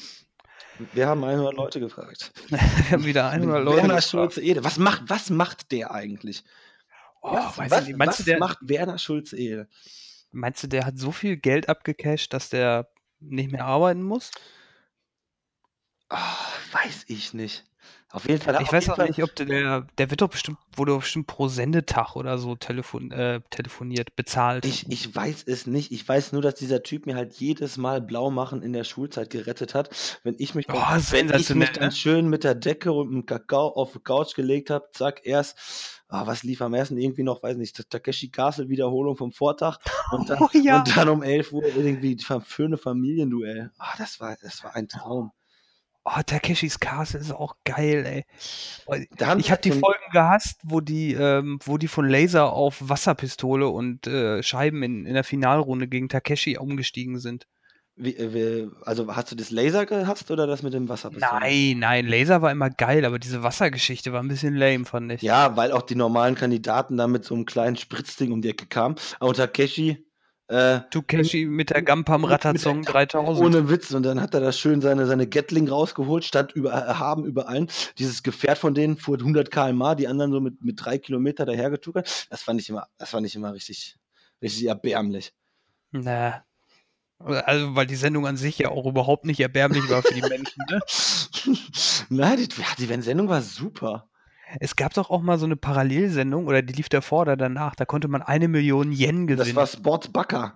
Wir haben 100 Leute gefragt. Wir haben wieder 100 Leute. Werner gefragt. Schulze-Ede. Was macht, was macht der eigentlich? Oh, was weiß was, ich nicht. Meinst, was du, der, macht Werner Schulze-Ede? meinst du, der hat so viel Geld abgecasht, dass der nicht mehr arbeiten muss? Oh, weiß ich nicht. Auf jeden Fall. Ich auf weiß jeden auch Fall, nicht, ob der, der, wird doch bestimmt, wurde doch bestimmt pro Sendetag oder so telefon, äh, telefoniert, bezahlt. Ich, ich weiß es nicht. Ich weiß nur, dass dieser Typ mir halt jedes Mal blau machen in der Schulzeit gerettet hat. Wenn ich mich, dann, Oh, wenn ich mich dann ne? schön mit der Decke und dem Kakao auf die Couch gelegt habe, zack, erst, ah, was lief am ersten? Irgendwie noch, weiß nicht, Takeshi Castle Wiederholung vom Vortag und dann, Oh ja. und dann um 11 Uhr irgendwie die schöne Familienduell. Ah, das war, das war ein Traum. Oh, Takeshis Castle ist auch geil, ey. Oh, Ich habe die Folgen gehasst, wo die, ähm, wo die von Laser auf Wasserpistole und äh, Scheiben in, in der Finalrunde gegen Takeshi umgestiegen sind. Wie, äh, wie, also hast du das Laser gehasst oder das mit dem Wasserpistole? Nein, nein, Laser war immer geil, aber diese Wassergeschichte war ein bisschen lame, fand ich. Ja, weil auch die normalen Kandidaten da mit so einem kleinen Spritzding um die Ecke kamen. Aber Takeshi, äh, Takeshi mit der Gampam Ratazong 3000. ohne Witz. Und dann hat er da schön seine, seine Gatling rausgeholt, stand über, erhaben über allen. Dieses Gefährt von denen fuhr 100 km/h, die anderen so mit, mit drei Kilometer dahergetuckert. Das fand ich immer, das fand ich immer richtig, richtig erbärmlich. Na. Also, weil die Sendung an sich ja auch überhaupt nicht erbärmlich war für die Menschen, ne? Nein, die, ja, die Sendung war super. Es gab doch auch mal so eine Parallelsendung, oder die lief davor oder danach, da konnte man eine Million Yen Das gewinnen. war Sport Backer.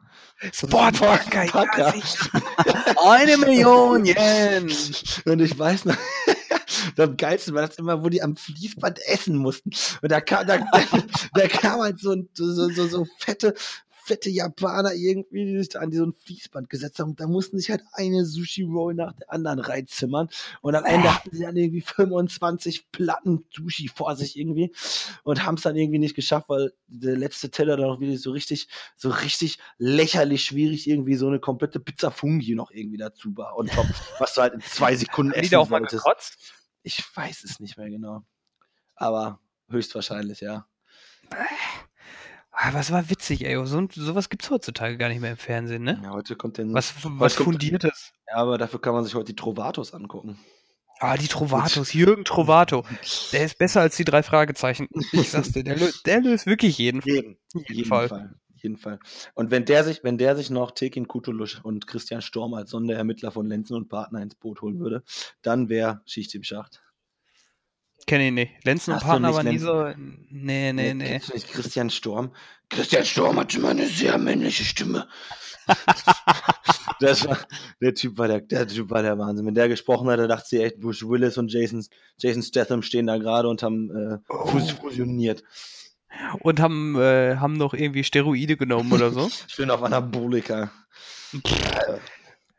Sportbacker, Sportbacker. ja. Eine Million Yen. Und ich weiß noch, am geilsten war das immer, wo die am Fließband essen mussten. Und da kam, da, da kam halt so, so, so, so fette, fette Japaner irgendwie, die sich da an so ein Fließband gesetzt haben. Da mussten sich halt eine Sushi-Roll nach der anderen reinzimmern. Und am Ende hatten sie dann irgendwie 25 Platten Sushi vor sich irgendwie und haben es dann irgendwie nicht geschafft, weil der letzte Teller dann noch wieder so richtig, so richtig lächerlich schwierig irgendwie so eine komplette Pizza Fungi noch irgendwie dazu war und top, was du halt in zwei Sekunden essen auch mal gekotzt? Ich weiß es nicht mehr genau. Aber höchstwahrscheinlich, ja. Ah, Aber es war witzig, ey. So, sowas gibt's heutzutage gar nicht mehr im Fernsehen, ne? ja heute kommt der Was, was Fundiertes. Ja, aber dafür kann man sich heute die Trovatos angucken. Ah, die Trovatos, Jürgen Trovato. Der ist besser als die drei Fragezeichen. Ich sag's dir, der, lö der löst wirklich jeden, jeden, jeden, jeden Fall. Fall. Jeden Fall. Und wenn der sich, wenn der sich noch Tekin Kutulusch und Christian Storm als Sonderermittler von Lenzen und Partner ins Boot holen würde, dann wäre Schicht im Schacht. Kenne ich nicht. Lenzen und Hast Partner nicht war nie so. Nee, nee, nee. Du nicht Christian Storm? Christian Storm hat immer eine sehr männliche Stimme. das war, der Typ war der, der Typ war der Wahnsinn. Wenn der gesprochen hat, da dachte sie echt, Bruce Willis und Jason, Jason Statham stehen da gerade und haben äh, Oh. fusioniert. Und haben, äh, haben noch irgendwie Steroide genommen oder so. Schön auf Anabolika.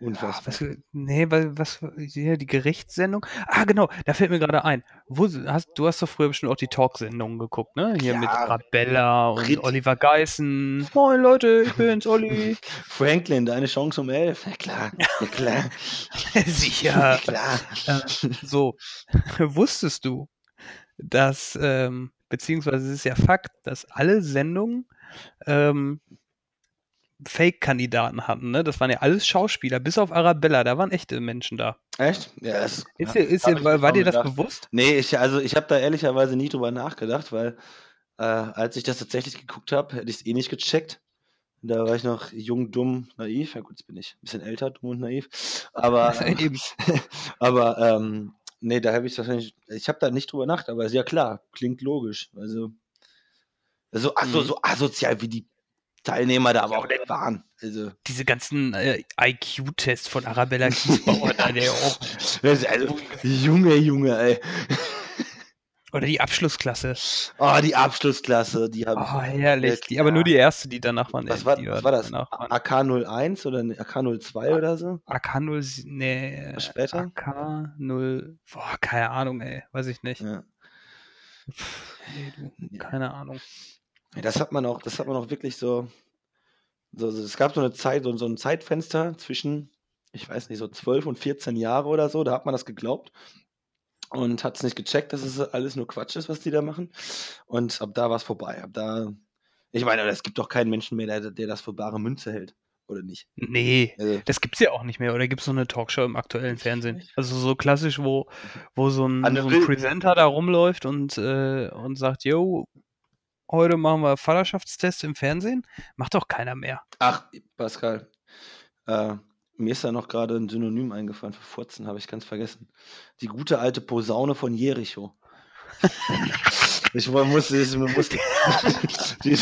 Äh, Ah, Unfassbar. was, nee, weil, was, hier, die Gerichtssendung. Ah, genau, da fällt mir gerade ein. Wo, hast, du hast doch früher bestimmt auch die Talksendungen geguckt, ne? Hier mit Ja. Arabella und Brit- Oliver Geissen. Moin Leute, ich bin's, Olli. Franklin, deine Chance um elf. Ja klar, ja klar, Sicher. klar. Äh, so, wusstest du, dass, ähm, beziehungsweise es ist ja Fakt, dass alle Sendungen ähm, Fake-Kandidaten hatten, ne? Das waren ja alles Schauspieler, bis auf Arabella, da waren echte Menschen da. Echt? Ja, das, Ist ist ich war, war dir das gedacht. bewusst? Nee, ich, also ich habe da ehrlicherweise nie drüber nachgedacht, weil äh, als ich das tatsächlich geguckt habe, hätte ich es eh nicht gecheckt. Da war ich noch jung, dumm, naiv. Ja gut, jetzt bin ich ein bisschen älter, dumm und naiv. Aber, ähm, aber ähm, nee, da habe ich wahrscheinlich, ich habe da nicht drüber nachgedacht, aber ist ja klar, klingt logisch. Also so, also, so asozial wie die Teilnehmer da aber auch nicht waren. Also, Diese ganzen äh, IQ-Tests von Arabella Kiesbauer, da, der auch, also Junge, Junge, ey. oder die Abschlussklasse. Oh, die Abschlussklasse, die habe ich. Oh, herrlich. Ja, Die, aber nur die erste, die danach waren. Was war, was war das? danach waren. AK01 oder ne, AK02 oder so? AK0, nee, Was später? AK0, boah, keine Ahnung, ey, weiß ich nicht. Ja. Nee, du, keine Ahnung. Ja, Das hat man auch, das hat man auch wirklich so, so, so es gab so eine Zeit, so, so ein Zeitfenster zwischen, ich weiß nicht, so 12 und 14 Jahre oder so, da hat man das geglaubt und hat es nicht gecheckt, dass es alles nur Quatsch ist, was die da machen. Und ab da war es vorbei. Ab da, ich meine, es gibt doch keinen Menschen mehr, der, der das für bare Münze hält, oder nicht? Nee, Also, das gibt's ja auch nicht mehr. Oder gibt's so eine Talkshow im aktuellen Fernsehen? Also so klassisch, wo, wo so ein, so ein Presenter da rumläuft und, äh, und sagt, yo, heute machen wir Vaterschaftstest im Fernsehen. Macht doch keiner mehr. ach, Pascal, äh, mir ist da noch gerade ein Synonym eingefallen für Furzen, habe ich ganz vergessen. Die gute alte Posaune von Jericho. Ich musste, ich musste, die,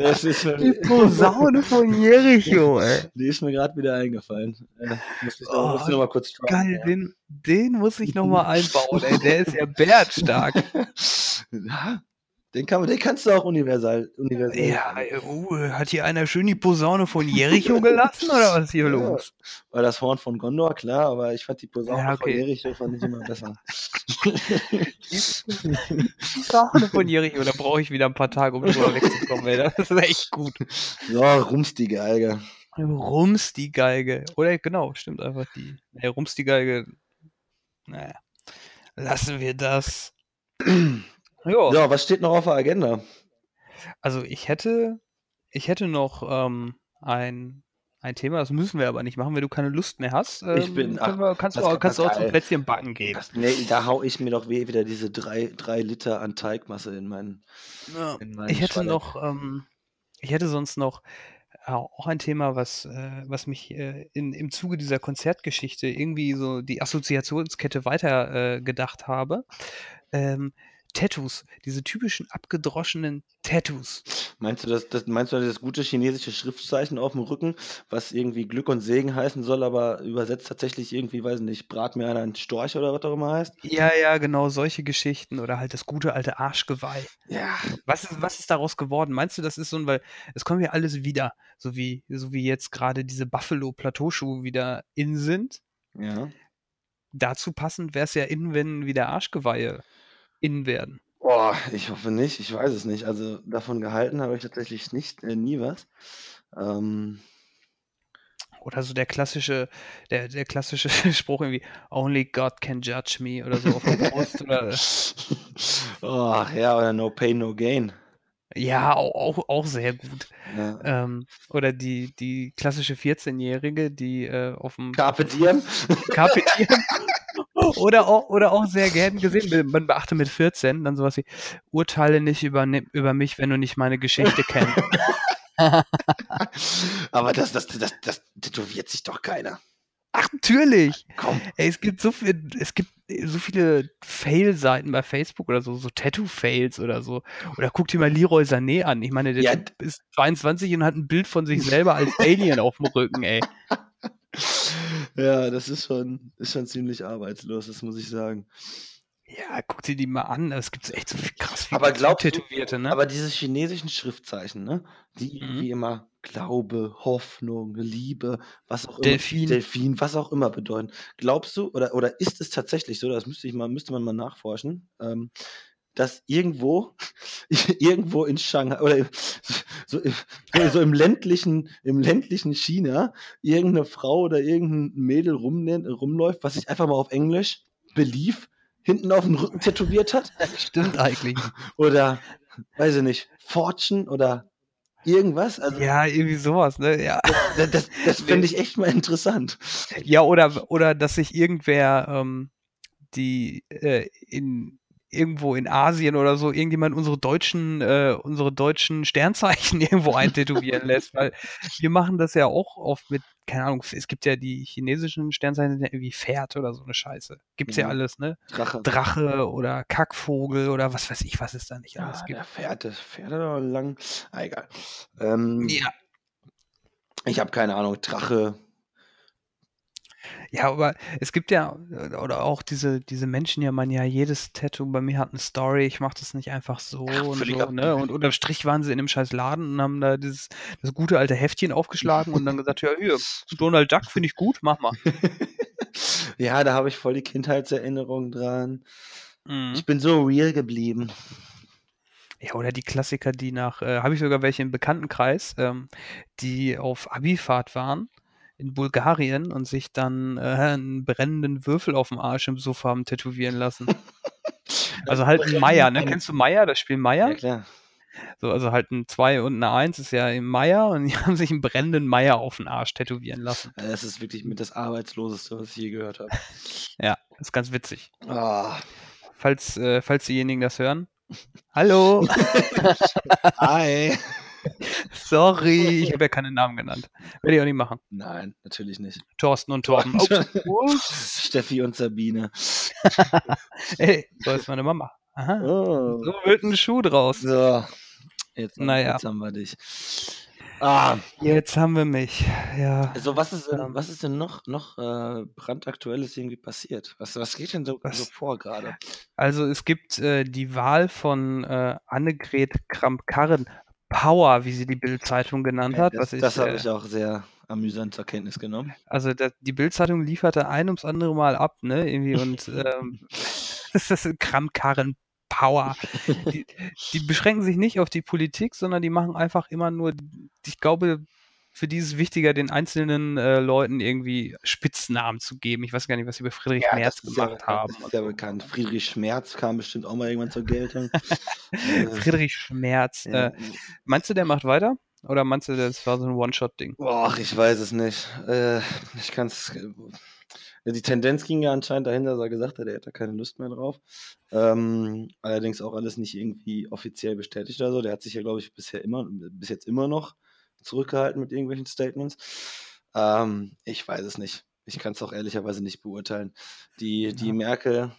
das ist mir, Posaune von Jericho, ey. die ist mir gerade wieder eingefallen. Äh, musste ich Oh, noch mal kurz droppen, Geil, ja. den, den muss ich nochmal einbauen, ey. Der ist ja bärtstark. Ja, den, kann den kannst du auch universal. universal Ja, ey, uh, hat hier einer schön die Posaune von Jericho gelassen oder was ist hier Ja. los? War das Horn von Gondor, klar, aber ich fand die Posaune Ja, von okay. Jericho fand ich immer besser. Posaune von Jericho, da brauche ich wieder ein paar Tage, um drüber wegzukommen, ey. Das ist echt gut. so, rums die Geige. Rums die Geige. Oder genau, stimmt einfach die. Nee, Rums die Geige. Naja. Lassen wir das. Jo. Ja, was steht noch auf der Agenda? Also ich hätte, ich hätte noch ähm, ein, ein Thema, das müssen wir aber nicht machen, wenn du keine Lust mehr hast. Ähm, Ich bin- können wir, kannst, du, das- auch- kannst du das auch zum. Plätzchen backen gehen. Das, nee, da hau ich mir doch weh wieder diese drei, drei Liter an Teigmasse in meinen. Ja. In meinen Ich hätte Schwalleck. noch, ähm, ich hätte sonst noch äh, auch ein Thema, was, äh, was mich äh, in, im Zuge dieser Konzertgeschichte irgendwie so die Assoziationskette weiter äh, gedacht habe. Ähm, Tattoos, diese typischen abgedroschenen Tattoos. Meinst du das, das, meinst du das gute chinesische Schriftzeichen auf dem Rücken, was irgendwie Glück und Segen heißen soll, aber übersetzt tatsächlich irgendwie, weiß nicht, brat mir einer einen Storch oder was auch immer heißt? Ja, ja, genau, solche Geschichten oder halt das gute alte Arschgeweih. Ja. Was ist, was ist daraus geworden? Meinst du, das ist so ein, weil es kommen ja alles wieder, so wie, so wie jetzt gerade diese Buffalo-Plateauschuhe wieder in sind. Ja. Dazu passend wäre es ja in, wenn wieder Arschgeweihe in werden. Boah, ich hoffe nicht, ich weiß es nicht. Also davon gehalten habe ich tatsächlich nicht, äh, nie was. Ähm, Oder so der klassische, der, der klassische Spruch irgendwie, only God can judge me oder so auf der Brust oder oh, ja, oder No Pain, No Gain. ja, auch, auch, auch sehr gut. Ja. Ähm, oder die, die klassische 14-Jährige, die äh, auf dem Carpe Diem. Carpe Diem. Oder auch, oder auch sehr gern gesehen, man beachte mit 14 dann sowas wie, urteile nicht über, ne, über mich, wenn du nicht meine Geschichte kennst. Aber das, das, das, das tätowiert sich doch keiner. Ach, natürlich. Komm. Ey, es gibt so viel, es gibt so viele Fail-Seiten bei Facebook oder so, so Tattoo-Fails oder so. Oder guck dir mal Leroy Sané an. Ich meine, der Ja. Typ ist 22 und hat ein Bild von sich selber als Alien auf dem Rücken, ey. Ja, das ist schon, ist schon ziemlich arbeitslos, das muss ich sagen. Ja, guck dir die mal an. Es gibt echt so viel krass viel Aber glaubst Tätowierte, ne? Aber diese chinesischen Schriftzeichen, ne? Die Mhm. wie immer Glaube, Hoffnung, Liebe, was auch immer, Delfin. Delfin, was auch immer bedeuten. Glaubst du, oder, oder ist es tatsächlich so, das müsste ich mal, müsste man mal nachforschen, ähm, dass irgendwo, irgendwo in Shanghai oder so, im- so, im ländlichen, im ländlichen China irgendeine Frau oder irgendein Mädel rumnennt, rumläuft, was sich einfach mal auf Englisch Belief hinten auf den Rücken tätowiert hat? Stimmt eigentlich. oder weiß ich nicht, Fortune oder irgendwas. Also Ja, irgendwie sowas, ne? Ja. das, das, das fände ich echt mal interessant. Ja, oder, oder dass sich irgendwer, ähm, die äh, in irgendwo in Asien oder so irgendjemand unsere deutschen, äh, unsere deutschen Sternzeichen irgendwo eintätowieren lässt, weil wir machen das ja auch oft mit, keine Ahnung, es gibt ja die chinesischen Sternzeichen sind ja irgendwie Pferd oder so eine Scheiße. Gibt's ja Mhm. alles, ne? Drache. Drache oder Kackvogel oder was weiß ich, was es da nicht ja, alles gibt. der Pferd, das Pferd aber lang. Ah, egal. Ähm, Ja. Ich habe keine Ahnung, Drache. Ja, aber es gibt ja, äh, oder auch diese, diese Menschen, ja, man ja, jedes Tattoo bei mir hat eine Story, ich mache das nicht einfach so Ach, und völliger so, ne? Und unterm Strich waren sie in dem scheiß Laden und haben da dieses, das gute alte Heftchen aufgeschlagen und dann gesagt, ja, hier, Donald Duck finde ich gut, mach mal. ja, da habe ich voll die Kindheitserinnerungen dran. Mhm. Ich bin so real geblieben. Ja, oder die Klassiker, die nach, äh, habe ich sogar welche im Bekanntenkreis, ähm, die auf Abifahrt waren in Bulgarien und sich dann äh, einen brennenden Würfel auf dem Arsch im Sofa haben tätowieren lassen. Also halt ein Meier, ne? Kennst du Meier, das Spiel Meier? Ja, klar. So, also halt ein 2 und eine 1 ist ja im Meier und die haben sich einen brennenden Meier auf den Arsch tätowieren lassen. Also Das ist wirklich mit das Arbeitsloseste, was ich je gehört habe. Ja, das ist ganz witzig. Ah, Falls, äh, falls diejenigen das hören. Hallo, hi. sorry, ich habe ja keinen Namen genannt. Werde ich auch nicht machen. Nein, natürlich nicht. Thorsten und Torben. Steffi und Sabine. Ey, so ist meine Mama. Aha. Oh. So wird ein Schuh draus. So, jetzt, Naja. jetzt haben wir dich. Ah, Jetzt haben wir mich. Ja. also was ist denn, Ähm. was ist denn noch, noch äh, brandaktuelles irgendwie passiert? Was, was geht denn so, so vor gerade? Also es gibt äh, die Wahl von äh, Annegret Kramp-Karren Power, wie sie die Bild-Zeitung genannt hat. das das habe äh, ich auch sehr amüsant zur Kenntnis genommen. Also da, die Bild-Zeitung lieferte ein ums andere Mal ab, ne? Irgendwie und ähm, das ist Kramkarren Power. Die, die beschränken sich nicht auf die Politik, sondern die machen einfach immer nur, ich glaube, für die ist es wichtiger, den einzelnen äh, Leuten irgendwie Spitznamen zu geben. Ich weiß gar nicht, was sie bei Friedrich Merz das ist ja, gemacht haben. Das ist ja bekannt. Friedrich Schmerz kam bestimmt auch mal irgendwann zur Geltung. Äh, Friedrich Schmerz. ja. Äh, meinst du, der macht weiter? Oder meinst du, das war so ein One-Shot-Ding? Boah, ich weiß es nicht. Äh, ich kann es. Die Tendenz ging ja anscheinend dahin, dass er gesagt hat, er hätte keine Lust mehr drauf. Ähm, allerdings auch alles nicht irgendwie offiziell bestätigt oder so. Der hat sich ja, glaube ich, bisher immer, bis jetzt immer noch zurückgehalten mit irgendwelchen Statements. Ähm, ich weiß es nicht. Ich kann es auch ehrlicherweise nicht beurteilen. Die, die Ja. Merkel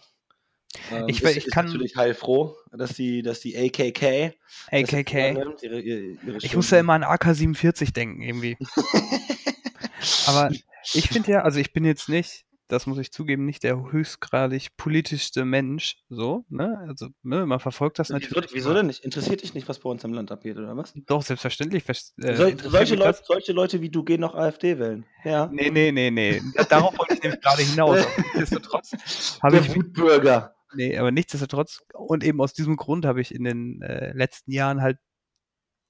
ähm, Ich- ist, ich ist kann- natürlich heilfroh, dass die, dass die AKK AKK. übernimmt, ihre, ihre, ihre Ich muss ja immer an AK-47 denken, irgendwie. Aber ich finde ja, also ich bin jetzt nicht, das muss ich zugeben, nicht der höchstgradig politischste Mensch, so, ne? Also, ne, man verfolgt das Wieso, natürlich. wieso denn nicht? Interessiert dich nicht, was bei uns im Land abgeht, oder was? Doch, selbstverständlich. vers- Äh, Sol interessiert solche, Leute, solche Leute wie du gehen noch AfD wählen. Ja. Nee, nee, nee, nee. Da- Darauf wollte ich nämlich gerade hinaus. Nichtsdestotrotz habe ich, Wutbürger. nee, aber nichtsdestotrotz, und eben aus diesem Grund habe ich in den äh, letzten Jahren halt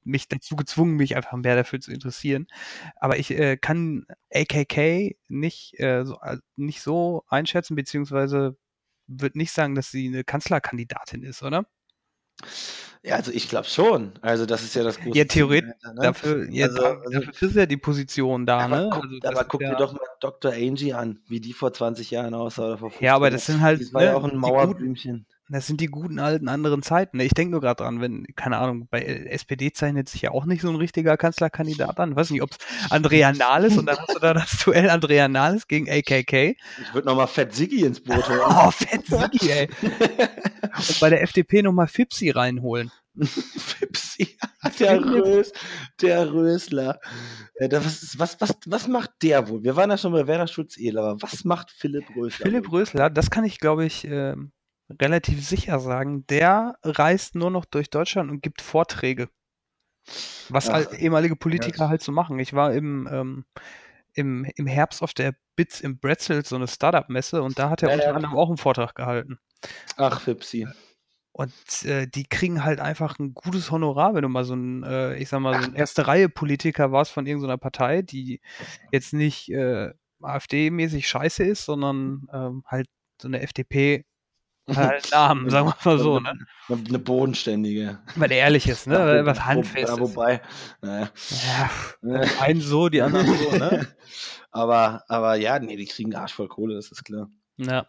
mich dazu gezwungen, mich einfach mehr dafür zu interessieren. Aber ich äh, kann AKK nicht, äh, so, äh, nicht so einschätzen, beziehungsweise würde nicht sagen, dass sie eine Kanzlerkandidatin ist, oder? Ja, also ich glaube schon. Also das ist ja das große Ja, theoretisch, ne? dafür, ja, Also, da, also, dafür ist ja die Position da, aber ne? guck, Also aber guck dir ja, doch mal Dr. Angie an, wie die vor 20 Jahren aussah oder vor ja, aber 15. das sind halt, Das war ja ne, auch ein Mauerblümchen. Das sind die guten alten anderen Zeiten. Ne? Ich denke nur gerade dran, wenn, keine Ahnung, bei SPD zeichnet sich ja auch nicht so ein richtiger Kanzlerkandidat an. Ich weiß nicht, ob es Andrea Nahles und dann hast du da das Duell Andrea Nahles gegen AKK. Ich würde nochmal Fett Siggi ins Boot holen. Oh, fett Sigi, ey. Und bei der FDP nochmal Fipsi reinholen. Fipsi, der, Rös, der Rösler. Da, was, was, was, was macht der wohl? Wir waren ja schon bei Werner Schulz-Ehl, aber was macht Philipp Rösler? Philipp? Rösler, das kann ich, glaube ich, ähm, relativ sicher sagen. Der reist nur noch durch Deutschland und gibt Vorträge. Was Ach, halt ehemalige Politiker ja. halt so machen. Ich war im, ähm, im, im Herbst auf der Bits im Bretzel, so eine Startup-Messe, und da hat er Ja, unter ja. anderem auch einen Vortrag gehalten. Ach, Fipsi. Und äh, die kriegen halt einfach ein gutes Honorar, wenn du mal so ein, äh, ich sag mal, so ein erste Reihe Politiker warst von irgendeiner Partei, die jetzt nicht äh, AfD-mäßig scheiße ist, sondern ähm, halt so eine FDP halt Namen, sagen wir mal so, ne? Eine, bodenständige. Weil der ehrlich ist, ne? Weil was handfest ja. Wobei, naja. Ja, einen so, die anderen so, ne? aber, aber ja, nee, die kriegen Arsch voll Kohle, das ist klar. Ja.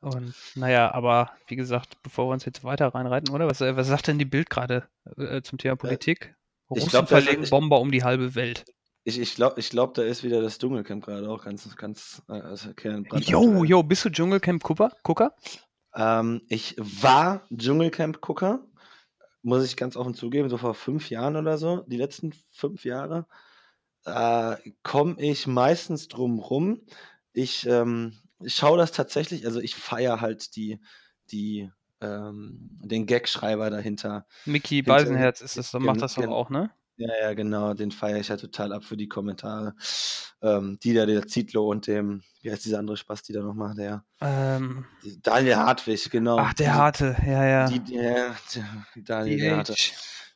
Und naja, aber wie gesagt, bevor wir uns jetzt weiter reinreiten, oder? Was, äh, was sagt denn die Bild gerade äh, zum Thema Politik? ich Russen glaub, verlegen Bomber um die halbe Welt. Ich, ich glaube, ich glaub, da ist wieder das Dschungelcamp gerade auch ganz, ganz äh, also Jo, jo, bist du Dschungelcamp-Gucker? Ähm, ich war Dschungelcamp-Gucker, muss ich ganz offen zugeben, so vor fünf Jahren oder so, die letzten fünf Jahre, äh, komme ich meistens drum rum. Ich, ähm, ich schaue das tatsächlich, also ich feiere halt die, die, ähm, den Gagschreiber dahinter. Mickey Beisenherz ist es, gen- macht das doch gen- auch, ne? Ja, ja, genau, den feiere ich ja total ab für die Kommentare. Ähm, die da, der Zitlo und dem, wie heißt dieser andere Spaß, die da noch macht, der Ähm, Daniel Hartwig, genau. ach, der Die- Harte, ja, ja. Die, die, ja, die- Daniel der Harte. DH.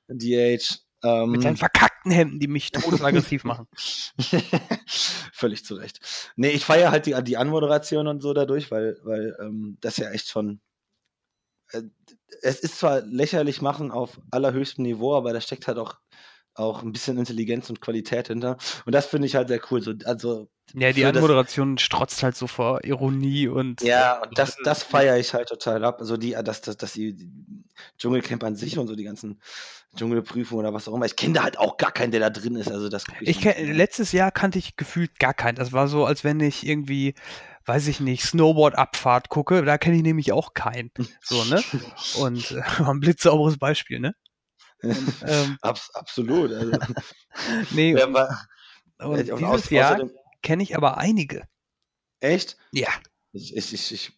DH. Ähm, Mit seinen verkackten Hemden, die mich todesaggressiv machen. Völlig zu Recht. Nee, ich feiere halt die, die Anmoderation und so dadurch, weil, weil ähm, das ja echt schon. Äh, es ist zwar lächerlich machen auf allerhöchstem Niveau, aber da steckt halt auch, auch ein bisschen Intelligenz und Qualität hinter. Und das finde ich halt sehr cool. So, also, Ja, die Für das- Anmoderation strotzt halt so vor Ironie und. ja, und das, das feiere ich halt total ab. Also die, dass, dass, dass die, die Dschungelcamp an sich und so die ganzen Dschungelprüfungen oder was auch immer. Ich kenne da halt auch gar keinen, der da drin ist. Also das Ich nicht. kenn, letztes Jahr kannte ich gefühlt gar keinen. Das war so, als wenn ich irgendwie, weiß ich nicht, Snowboard-Abfahrt gucke. Da kenne ich nämlich auch keinen. So, ne? Und äh, ein blitzsauberes Beispiel, ne? Ähm, Abs absolut. Also, nee, war, und und dieses auß- Jahr kenne ich aber einige. echt? Ja. Ich, ich, ich,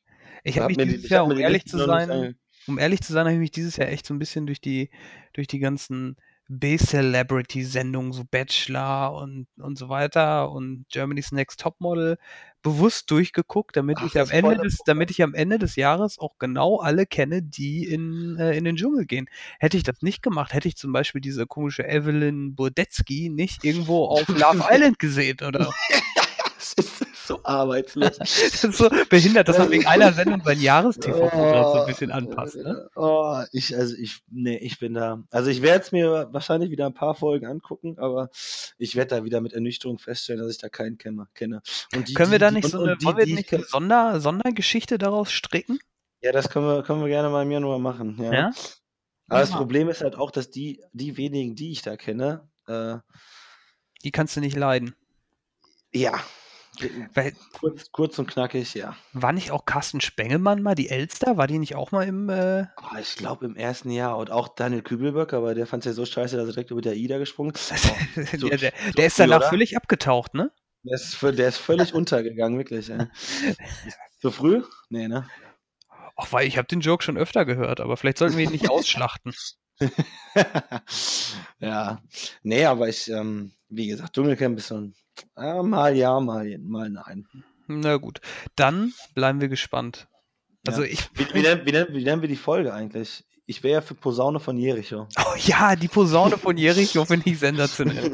ich habe hab mich die- dieses ich Jahr, um die ehrlich zu sein, um ehrlich zu sein, habe ich mich dieses Jahr echt so ein bisschen durch die, durch die ganzen B-Celebrity-Sendungen, so Bachelor und, und so weiter und Germany's Next Topmodel bewusst durchgeguckt, damit Ach, ich am Ende des, damit ich am Ende des Jahres auch genau alle kenne, die in, äh, in den Dschungel gehen. Hätte ich das nicht gemacht, hätte ich zum Beispiel diese komische Evelyn Burdetzky nicht irgendwo auf Love Island gesehen, oder? Das ist so arbeitslos. Das ist so behindert, dass man wegen einer Sendung sein Jahrestv-Programm so ein bisschen anpasst, ne? Oh, ich, also ich, nee, ich bin da. Also ich werde es mir wahrscheinlich wieder ein paar Folgen angucken, aber ich werde da wieder mit Ernüchterung feststellen, dass ich da keinen kenne. kenne. Und die, Können wir da nicht und- so eine, die, wollen wir die ich nicht eine kenn- Sonder, Sondergeschichte daraus stricken? Ja, das können wir, können wir gerne mal im Januar machen. Ja. Ja? Aber das. Problem ist halt auch, dass die, die wenigen, die ich da kenne, äh, Die kannst du nicht leiden. ja, kurz, kurz und knackig, ja. war nicht auch Carsten Spengemann mal die Elster? War die nicht auch mal im, äh, Oh, ich glaube im ersten Jahr und auch Daniel Kübelböck, aber der fand es ja so scheiße, dass er direkt über der Ida gesprungen ist. Oh, so- der, der, so der ist danach oder? völlig abgetaucht, ne? Der ist, der ist völlig untergegangen, wirklich. Ja. So früh? Nee, ne? Ach, weil ich habe den Joke schon öfter gehört, aber vielleicht sollten wir ihn nicht ausschlachten. ja. Nee, aber ich, ähm, wie gesagt, Dschungelcamp ist so ein äh, mal ja, mal, mal nein. Na gut, dann bleiben wir gespannt. Also Ja. ich, Wie, wie, nennen, wie, nennen, wie nennen wir die Folge eigentlich? ich wäre ja für Posaune von Jericho. Oh ja, die Posaune von Jericho finde ich sensationell.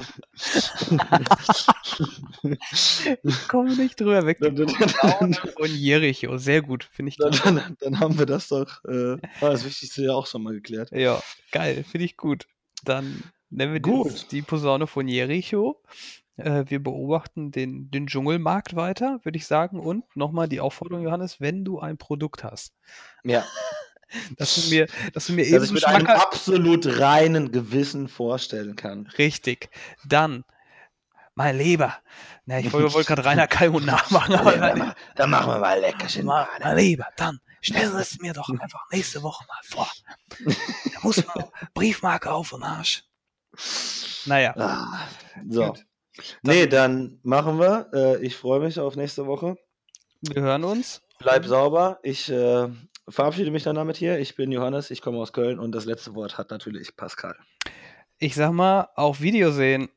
ich komme nicht drüber weg. Die Posaune von Jericho, sehr gut, finde ich. Dann, dann, dann haben wir das doch, äh, war das Wichtigste ja auch schon mal geklärt. Ja, geil, finde ich gut. Dann nennen wir Gut. das die Posaune von Jericho. Äh, wir beobachten den, den Dschungelmarkt weiter, würde ich sagen. Und nochmal die Aufforderung, Johannes, wenn du ein Produkt hast, Ja, dass du mir, dass du mir dass eben ich mit einem absolut reinen Gewissen vorstellen kann. Richtig. Dann, mein Lieber. Na, ich wollte wollte gerade Rainer Kalmund nachmachen, aber dann, dann, dann machen wir mal Leckerchen. mein, mein Lieber, dann stell es mir doch einfach nächste Woche mal vor. Da muss man Briefmarke auf den Arsch. Naja, Ah, so. Gut. Nee, dann machen wir. Äh, ich freue mich auf nächste Woche. wir hören uns. Bleib sauber. Ich äh, verabschiede mich dann damit hier. Ich bin Johannes, ich komme aus Köln und das letzte Wort hat natürlich Pascal. Ich sag mal, auf Video sehen.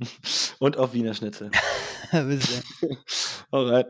Und auf Wiener Schnitzel. Bis dann. Alright.